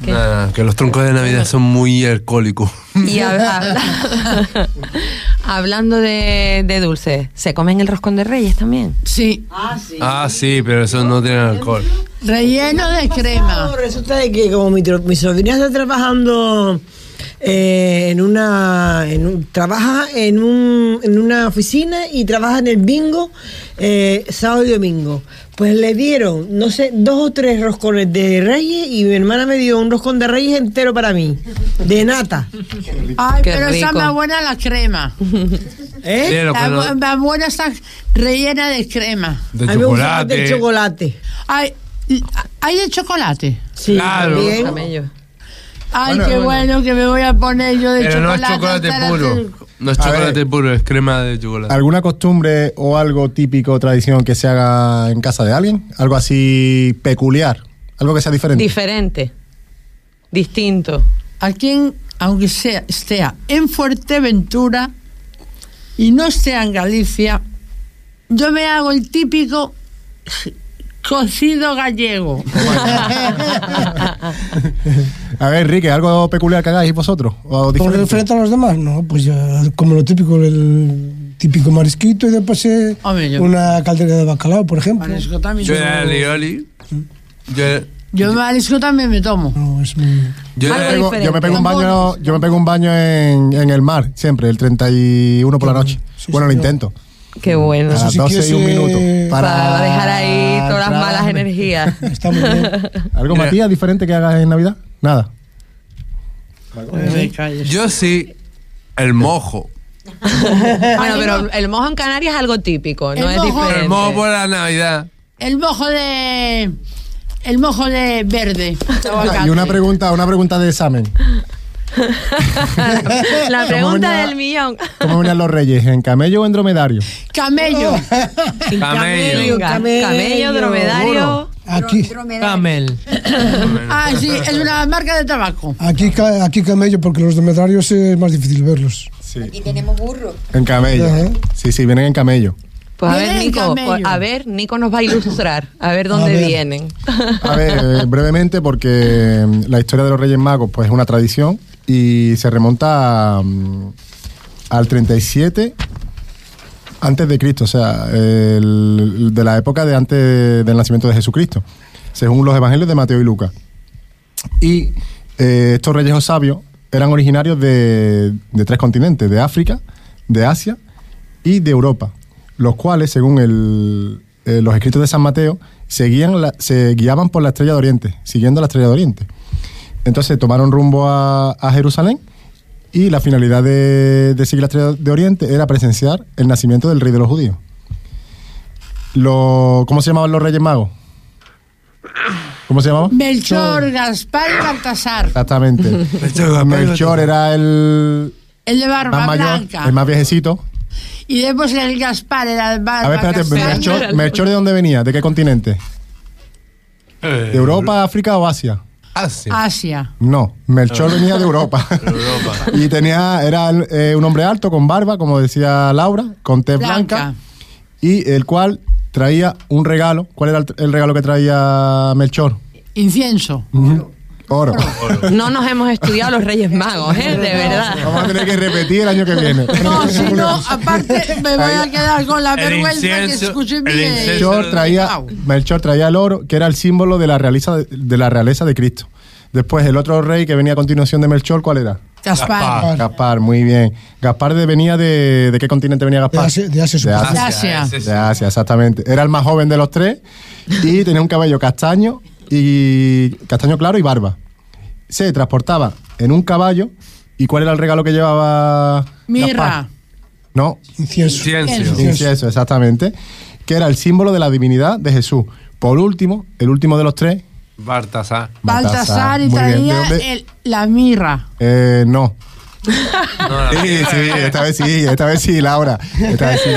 Speaker 7: Nada, que los troncos de Navidad son muy alcohólicos.
Speaker 5: Y habla- hablando de, de dulce, ¿se comen el roscón de reyes también?
Speaker 9: Sí.
Speaker 7: Ah, sí, pero eso no tiene alcohol.
Speaker 9: Relleno de crema.
Speaker 4: No, resulta de que como mi, mi sobrina está trabajando eh, en una en un- trabaja en un en una oficina y trabaja en el bingo eh, sábado y domingo pues le dieron no sé dos o tres roscones de reyes y mi hermana me dio un roscón de reyes entero para mí de nata
Speaker 9: Ay,
Speaker 4: Qué
Speaker 9: pero está
Speaker 4: rico.
Speaker 9: más buena la crema.
Speaker 4: ¿Eh?
Speaker 9: Está
Speaker 7: no-
Speaker 9: bu- más buena está rellena de crema.
Speaker 7: De
Speaker 4: a mí me gusta más
Speaker 7: chocolate.
Speaker 4: del chocolate
Speaker 9: Hay, hay de chocolate.
Speaker 4: sí
Speaker 7: Claro.
Speaker 4: también.
Speaker 9: Ay,
Speaker 7: Bueno,
Speaker 9: qué
Speaker 7: bueno.
Speaker 9: bueno. que me voy a poner yo de
Speaker 7: Pero no
Speaker 9: chocolate.
Speaker 7: es chocolate puro. No es
Speaker 11: A
Speaker 7: chocolate
Speaker 11: ver.
Speaker 7: puro, es crema de chocolate.
Speaker 11: ¿Alguna costumbre o algo típico, tradición que se haga en casa de alguien? Algo así peculiar, algo que sea diferente.
Speaker 5: Diferente. Distinto.
Speaker 9: A quien, aunque sea, esté en Fuerteventura y no esté en Galicia, yo me hago el típico cocido gallego.
Speaker 11: A ver, Enrique, ¿algo peculiar que hagáis vosotros? ¿O
Speaker 6: Por
Speaker 11: diferente?
Speaker 6: referente a los demás, no, pues ya como lo típico, el típico marisquito y después eh,
Speaker 9: Hombre, yo-
Speaker 6: una caldera de bacalao, por ejemplo.
Speaker 9: Marisco también.
Speaker 7: Yo era el Lioli. Yo,
Speaker 9: Yo marisco también me tomo.
Speaker 11: Yo,
Speaker 9: Algo
Speaker 11: me pego,
Speaker 9: diferente.
Speaker 11: yo me pego un baño, yo me pego un baño en, en el mar, siempre, el 31 por la noche. bueno, lo intento.
Speaker 5: Qué bueno.
Speaker 11: A las 12 y un minuto. Para,
Speaker 5: Para dejar ahí todas las malas energías.
Speaker 6: Está muy bien.
Speaker 11: ¿Algo,
Speaker 7: Mira.
Speaker 11: Matías, diferente que hagas en Navidad? Nada.
Speaker 7: yo sí, el mojo.
Speaker 5: bueno, pero el mojo en Canarias es algo típico, no
Speaker 9: El
Speaker 5: es
Speaker 9: mojo-
Speaker 5: diferente.
Speaker 7: El mojo por la Navidad.
Speaker 9: El mojo de. El mojo de verde. de aguacate.
Speaker 11: Y una pregunta, una pregunta de examen.
Speaker 5: La
Speaker 11: ¿Cómo
Speaker 5: pregunta del millón.
Speaker 11: ¿Cómo venían los reyes? ¿En camello o en dromedario?
Speaker 9: Camello.
Speaker 7: Camello.
Speaker 5: Venga, camello, dromedario.
Speaker 6: Aquí,
Speaker 12: Camel.
Speaker 9: Ah, sí, es una marca de tabaco.
Speaker 6: aquí, aquí camello, porque los dromedarios es más difícil verlos.
Speaker 11: Sí.
Speaker 17: Y tenemos burro.
Speaker 11: En camello.
Speaker 6: Ajá.
Speaker 11: Sí, sí, vienen en camello.
Speaker 5: Pues a ver, Nico,
Speaker 9: camello.
Speaker 5: pues, a ver, Nico nos va a ilustrar, a ver dónde
Speaker 6: ver.
Speaker 5: vienen.
Speaker 11: A ver, eh, brevemente, porque mm, la historia de los Reyes Magos pues, es una tradición y se remonta a, mm, al 37 antes de Cristo, o sea, el- de la época de antes del nacimiento de Jesucristo, según los evangelios de Mateo y Lucas. Y eh, estos reyes sabios eran originarios de, de tres continentes, de África, de Asia y de Europa, los cuales, según el- eh, los escritos de San Mateo, seguían la- se guiaban por la estrella de Oriente, siguiendo la estrella de Oriente. Entonces tomaron rumbo a, a Jerusalén y la finalidad de, de seguir la estrella de Oriente era presenciar el nacimiento del rey de los judíos. Lo- ¿Cómo se llamaban los reyes magos? ¿Cómo se llamaban?
Speaker 9: Melchor, Gaspar y Baltasar.
Speaker 11: Exactamente. Melchor era el
Speaker 9: El de barba
Speaker 11: más mayor,
Speaker 9: blanca.
Speaker 11: el más viejecito.
Speaker 9: Y después el Gaspar era de barba
Speaker 11: A ver, espérate,
Speaker 9: castaña.
Speaker 11: Melchor, Melchor, ¿de dónde venía? ¿De qué continente? ¿De Europa, África o Asia?
Speaker 7: Asia.
Speaker 9: Asia.
Speaker 11: No, Melchor venía de Europa. y tenía, era eh, un hombre alto, con barba, como decía Laura, con tez blanca.
Speaker 9: Blanca.
Speaker 11: y el cual traía un regalo. ¿Cuál era el, el regalo que traía Melchor?
Speaker 9: Incienso.
Speaker 11: Oro.
Speaker 5: No nos hemos estudiado los Reyes Magos, ¿eh? De verdad.
Speaker 11: Vamos a tener que repetir el año que viene.
Speaker 9: No, si no, aparte me voy a quedar con la vergüenza que
Speaker 7: incienso- el
Speaker 9: bien.
Speaker 7: incienso-
Speaker 11: Melchor traía, Melchor traía el oro, que era el símbolo de la, realeza de, la realeza de Cristo. Después, el otro rey que venía a continuación de Melchor, ¿cuál era?
Speaker 9: Gaspar.
Speaker 11: Gaspar, muy bien. Gaspar de, venía de... ¿De qué continente venía Gaspar?
Speaker 6: De Asia- de Asia,
Speaker 11: de. Asia.
Speaker 9: De Asia,
Speaker 11: exactamente. Era el más joven de los tres y tenía un cabello castaño y castaño claro y barba. Se transportaba en un caballo y ¿cuál era el regalo que llevaba?
Speaker 9: Mirra.
Speaker 11: No,
Speaker 6: Incienso.
Speaker 11: Incienso, exactamente, que era el símbolo de la divinidad de Jesús. Por último, el último de los tres,
Speaker 7: Baltasar.
Speaker 9: Baltasar y
Speaker 11: Muy bien. ¿De
Speaker 9: traía el- la mirra.
Speaker 11: Eh, no.
Speaker 7: No,
Speaker 11: Sí, sí, esta vez sí, esta vez sí, Laura. Esta vez sí.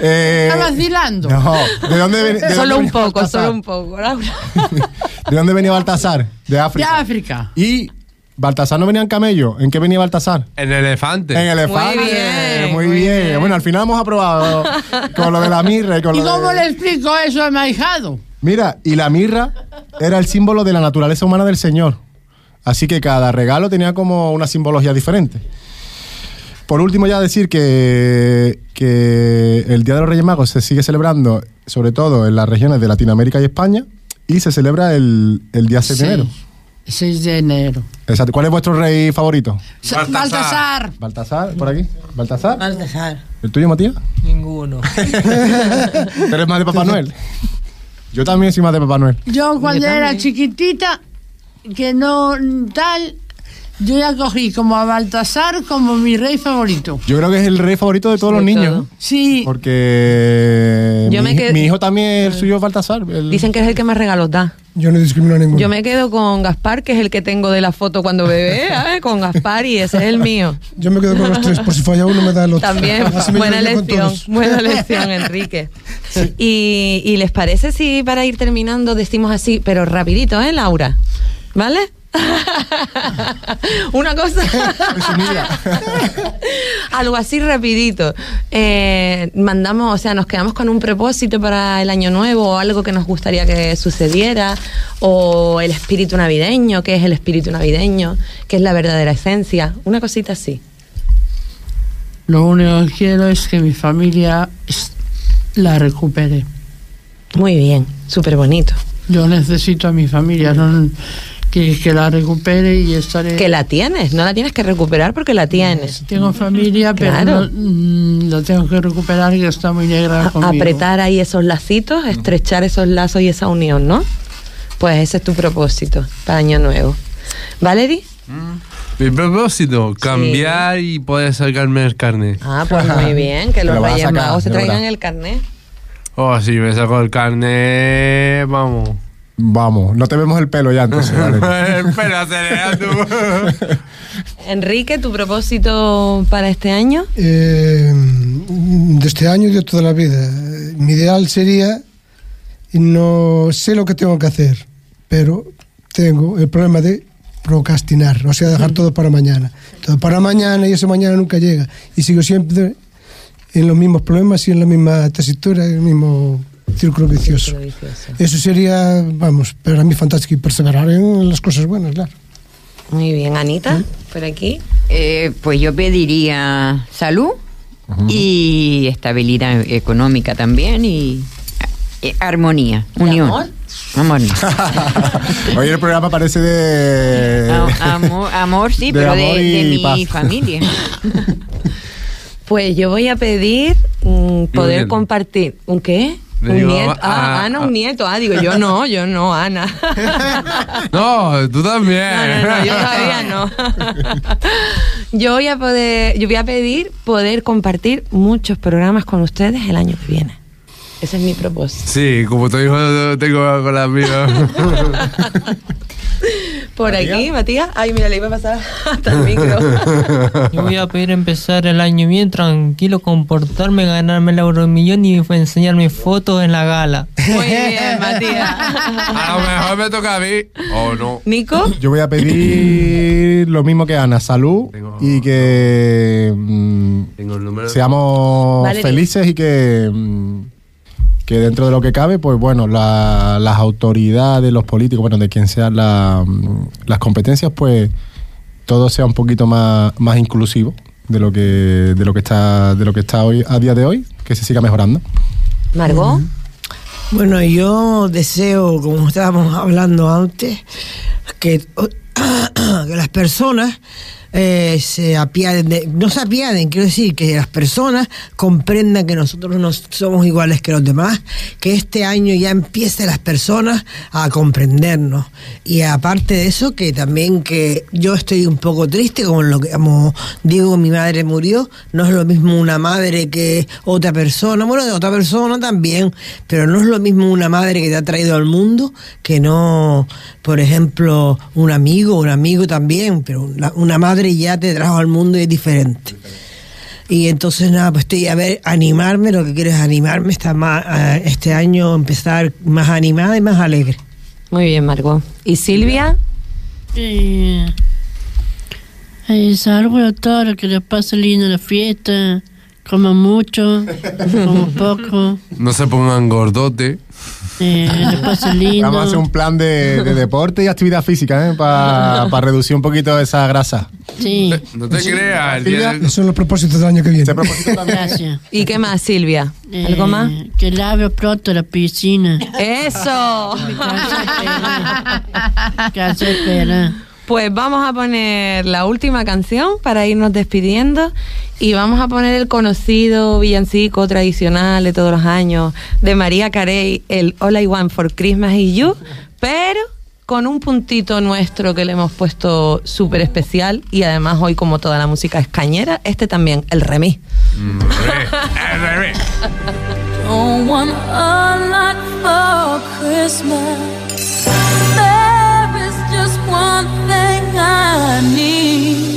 Speaker 11: Eh,
Speaker 9: Está vacilando.
Speaker 11: no, ¿de dónde, ven- de dónde
Speaker 5: Solo un poco,
Speaker 11: Baltasar?
Speaker 5: solo un poco, Laura.
Speaker 11: ¿De dónde venía Baltasar? De
Speaker 9: De
Speaker 11: África.
Speaker 9: África.
Speaker 11: Y Baltasar no venía en camello. ¿En qué venía Baltasar?
Speaker 7: En elefante.
Speaker 11: En elefante.
Speaker 5: Muy bien,
Speaker 11: Muy
Speaker 5: muy
Speaker 11: bien.
Speaker 5: bien.
Speaker 11: Bueno, al final hemos aprobado con lo de la mirra y con
Speaker 9: ¿Y
Speaker 11: lo
Speaker 9: cómo
Speaker 11: de-
Speaker 9: le explico eso a mi ahijado?
Speaker 11: Mira, y la mirra era el símbolo de la naturaleza humana del Señor. Así que cada regalo tenía como una simbología diferente. Por último, ya decir que, que el Día de los Reyes Magos se sigue celebrando, sobre todo en las regiones de Latinoamérica y España, y se celebra el, el día 6 de
Speaker 9: Sí.
Speaker 11: enero.
Speaker 9: 6 de enero.
Speaker 11: Exacto. ¿Cuál es vuestro rey favorito?
Speaker 9: Sa- Baltasar.
Speaker 11: Baltasar, por aquí. ¿Baltasar?
Speaker 4: Baltasar.
Speaker 11: ¿El tuyo, Matías?
Speaker 12: Ninguno.
Speaker 11: ¿Tú eres más de Papá Noel? Yo también soy más de Papá Noel.
Speaker 9: Yo cuando
Speaker 5: Yo
Speaker 9: era chiquitita, que no tal, yo ya cogí como a Baltasar como mi rey favorito.
Speaker 11: Yo creo que es el rey favorito de todos los niños.
Speaker 9: Sí,
Speaker 11: Porque
Speaker 5: Yo
Speaker 11: mi,
Speaker 5: me qued-
Speaker 11: mi hijo también, el suyo es Baltasar. el-
Speaker 5: Dicen que es el que más regalos da.
Speaker 6: Yo no discrimino a ninguno.
Speaker 5: Yo me quedo con Gaspar, que es el que tengo de la foto cuando bebé, ¿eh? con Gaspar y ese es el mío.
Speaker 6: Yo me quedo con los tres, por si falla uno me da el otro.
Speaker 5: También, buena lección, buena lección, Enrique. Y, y les parece si para ir terminando decimos así, pero rapidito, ¿eh, Laura? ¿Vale? Una cosa. Algo así rapidito. Eh, mandamos, o sea, nos quedamos con un propósito para el año nuevo o algo que nos gustaría que sucediera o el espíritu navideño, que es el espíritu navideño, que es la verdadera esencia, una cosita así.
Speaker 9: Lo único que quiero es que mi familia la recupere.
Speaker 5: Muy bien, súper bonito.
Speaker 9: Yo necesito a mi familia, no, que, que la recupere y estaré...
Speaker 5: Que la tienes, no la tienes que recuperar porque la tienes.
Speaker 9: Tengo familia, pero
Speaker 5: Claro.
Speaker 9: no, mm, la tengo que recuperar que está muy negra conmigo.
Speaker 5: apretar ahí esos lacitos, estrechar esos lazos y esa unión, ¿no? Pues ese es tu propósito para Año Nuevo. ¿Valerie?
Speaker 7: Mi propósito, cambiar y poder sacarme el carnet.
Speaker 5: Ah, pues muy bien, que los
Speaker 7: Lo
Speaker 5: Reyes Magos se traigan
Speaker 7: verdad.
Speaker 5: el carnet.
Speaker 7: Oh, si me saco el carnet, vamos.
Speaker 11: Vamos, no te vemos el pelo ya entonces, vale.
Speaker 7: Espera, acelera tú.
Speaker 5: Enrique, ¿tu propósito para este año?
Speaker 6: Eh, de este año y de toda la vida. Mi ideal sería, no sé lo que tengo que hacer, pero tengo el problema de procrastinar, o sea, dejar todo para mañana. Todo para mañana y eso mañana nunca llega. Y sigo siempre en los mismos problemas y en la misma tesitura, en el mismo círculo vicioso. Eso sería, vamos, para mí fantástico y perseverar en las cosas buenas, claro.
Speaker 5: Muy bien, Anita, por aquí.
Speaker 14: Eh, pues yo pediría salud y estabilidad económica también y, eh, armonía, unión.
Speaker 5: amor?
Speaker 14: Amor. no.
Speaker 11: Hoy el programa parece de...
Speaker 14: A- amor, amor sí,
Speaker 11: de
Speaker 14: pero de,
Speaker 11: amor y
Speaker 14: de mi
Speaker 11: paz.
Speaker 14: familia.
Speaker 5: Pues yo voy a pedir mm, poder compartir. ¿Un qué?
Speaker 7: Le
Speaker 5: un
Speaker 7: digo,
Speaker 5: nieto. Ah,
Speaker 7: ah,
Speaker 5: Ana,
Speaker 7: ah.
Speaker 5: un nieto. Ah, digo, yo no, yo no, Ana.
Speaker 7: No, tú también.
Speaker 5: No, no, no, yo todavía no. yo voy a poder, yo voy a pedir poder compartir muchos programas con ustedes el año que viene. Ese es mi propósito.
Speaker 7: Sí, como tu hijo tengo con la mía.
Speaker 5: Por aquí, Matías. Ay, mira, le iba a pasar hasta el micro.
Speaker 12: Yo voy a pedir empezar el año bien tranquilo, comportarme, ganarme el euromillón y enseñar mis fotos en la gala.
Speaker 5: Muy bien, Matías.
Speaker 7: A lo mejor me toca a mí. O no.
Speaker 5: Nico.
Speaker 11: Yo voy a pedir lo mismo que Ana, salud y que mm,
Speaker 7: Tengo el número.
Speaker 11: seamos
Speaker 5: Valeria.
Speaker 11: felices y que, mm, que dentro de lo que cabe, pues bueno, la- las autoridades, los políticos, bueno, de quien sean la, mm, las competencias, pues todo sea un poquito más, más inclusivo de lo que de lo que está de lo que está hoy a día de hoy, que se siga mejorando.
Speaker 5: Margot.
Speaker 4: Bueno, yo deseo, como estábamos hablando antes, que, que las personas eh, se apiaden, de- no se apiaden, quiero decir, que las personas comprendan que nosotros no somos iguales que los demás, que este año ya empiecen las personas a comprendernos. Y aparte de eso, que también que yo estoy un poco triste, como lo que como digo, mi madre murió, no es lo mismo una madre que otra persona, bueno, de otra persona también, pero no es lo mismo una madre que te ha traído al mundo que no, por ejemplo, un amigo, un amigo también, pero una madre ya te trajo al mundo y es diferente. Y entonces nada, pues estoy a ver, animarme, lo que quiero es animarme esta ma- a este año, empezar más animada y más alegre.
Speaker 5: Muy bien, Margot. ¿Y Silvia?
Speaker 13: Eh, eh, salgo a todo, que les pase lindo la fiesta, como mucho, como poco,
Speaker 7: No se pongan gordote.
Speaker 13: Les pase lindo.
Speaker 11: Vamos a hacer un plan de, de deporte y actividad física, ¿eh? Para reducir un poquito esa grasa.
Speaker 13: Sí.
Speaker 7: No te creas. El día
Speaker 6: Silvia,
Speaker 7: del-
Speaker 6: esos son los propósitos del año que viene.
Speaker 13: Gracias.
Speaker 5: ¿Y qué más, Silvia? ¿Algo
Speaker 13: Eh,
Speaker 5: más?
Speaker 13: Que lave pronto la piscina.
Speaker 5: ¡Eso!
Speaker 13: Que hace espera.
Speaker 5: Pues vamos a poner la última canción para irnos despidiendo y vamos a poner el conocido villancico tradicional de todos los años de María Carey, el All I Want for Christmas is You, pero con un puntito nuestro que le hemos puesto súper especial y además hoy como toda la música es cañera, este también, el remix.
Speaker 7: El revés.
Speaker 3: Don't want a lot for Christmas. I need.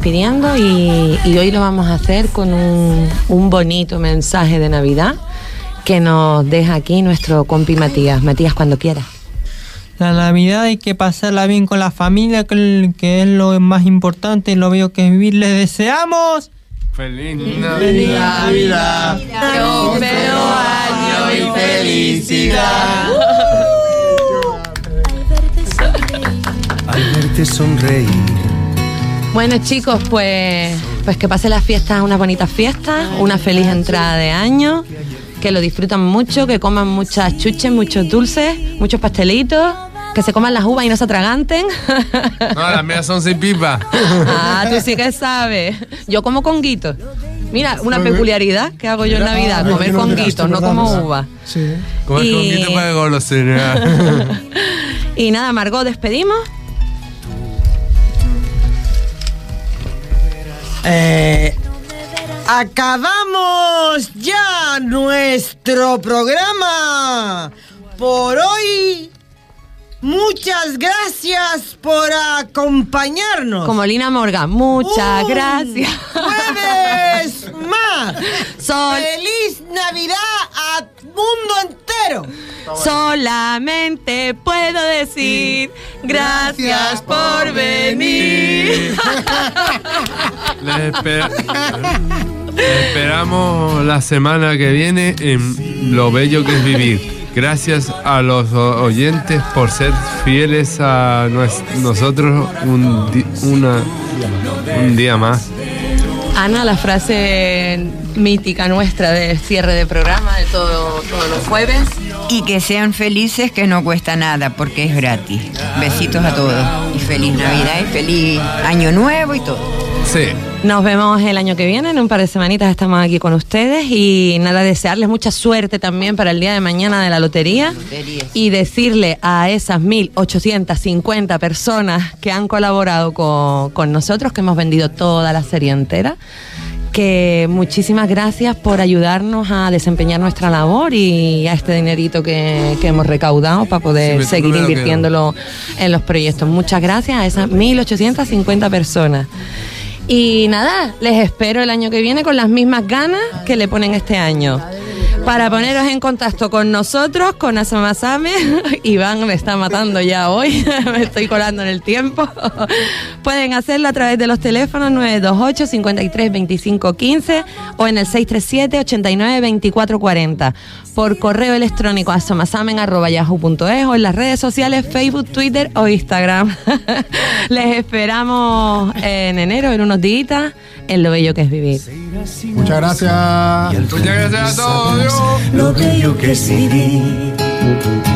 Speaker 5: Despidiendo y, y hoy lo vamos a hacer con un, un bonito mensaje de Navidad que nos deja aquí nuestro compi Matías. Matías, cuando quieras.
Speaker 12: La Navidad hay que pasarla bien con la familia, que, es lo más importante, lo veo que vivir. Les deseamos.
Speaker 7: Feliz
Speaker 12: Navidad.
Speaker 5: Próspero año y
Speaker 12: felicidad.
Speaker 2: Al verte sonreír.
Speaker 5: Bueno chicos, pues, pues que pasen las fiestas, unas bonitas fiestas, una feliz entrada de año, que lo disfrutan mucho, que coman muchas chuches, muchos dulces, muchos pastelitos, que se coman las uvas y no se atraganten.
Speaker 7: No, las mías son sin pipa.
Speaker 5: ah, tú sí que sabes. Yo como conguitos. Mira, una peculiaridad que hago yo en Navidad, comer conguitos, no como uva.
Speaker 6: Sí.
Speaker 7: Comer
Speaker 5: Y-
Speaker 7: conguito para golosina.
Speaker 5: Y nada, Margot, despedimos.
Speaker 4: Eh, acabamos ya nuestro programa por hoy. Muchas gracias por acompañarnos.
Speaker 5: Como Lina Morgan, muchas
Speaker 4: Un
Speaker 5: gracias.
Speaker 4: Jueves más.
Speaker 5: Sol.
Speaker 4: Feliz Navidad al mundo entero.
Speaker 5: Solamente puedo decir gracias por venir.
Speaker 7: Les, esper- les esperamos la semana que viene en Lo Bello que es Vivir. Gracias a los oyentes por ser fieles a nosotros un, di- una, un día más.
Speaker 5: Ana, la frase mítica nuestra de cierre de programa de todo, todos los jueves.
Speaker 14: Y que sean felices, que no cuesta nada, porque es gratis. Besitos a todos. Y feliz Navidad y feliz Año Nuevo y todo.
Speaker 7: Sí.
Speaker 5: Nos vemos el año que viene, en un par de semanitas estamos aquí con ustedes y nada, desearles mucha suerte también para el día de mañana de la lotería y decirle a esas 1.850 personas que han colaborado con, con nosotros, que hemos vendido toda la serie entera, que muchísimas gracias por ayudarnos a desempeñar nuestra labor y a este dinerito que, que hemos recaudado para poder
Speaker 7: Sí,
Speaker 5: seguir invirtiéndolo en los proyectos. Muchas gracias a esas 1.850 personas. Y nada, les espero el año que viene con las mismas ganas que le ponen este año. Para poneros en contacto con nosotros, con Asomasame, Iván me está matando ya hoy, me estoy colando en el tiempo. Pueden hacerlo a través de los teléfonos 928 53 25 15 o en el 637 89 24 40. Por correo electrónico asomasamen.yahoo.es o en las redes sociales Facebook, Twitter o Instagram. Les esperamos en enero, en unos días, en lo bello que es vivir.
Speaker 11: Muchas gracias.
Speaker 7: Muchas gracias a todos.
Speaker 2: Lo bello que es vivir.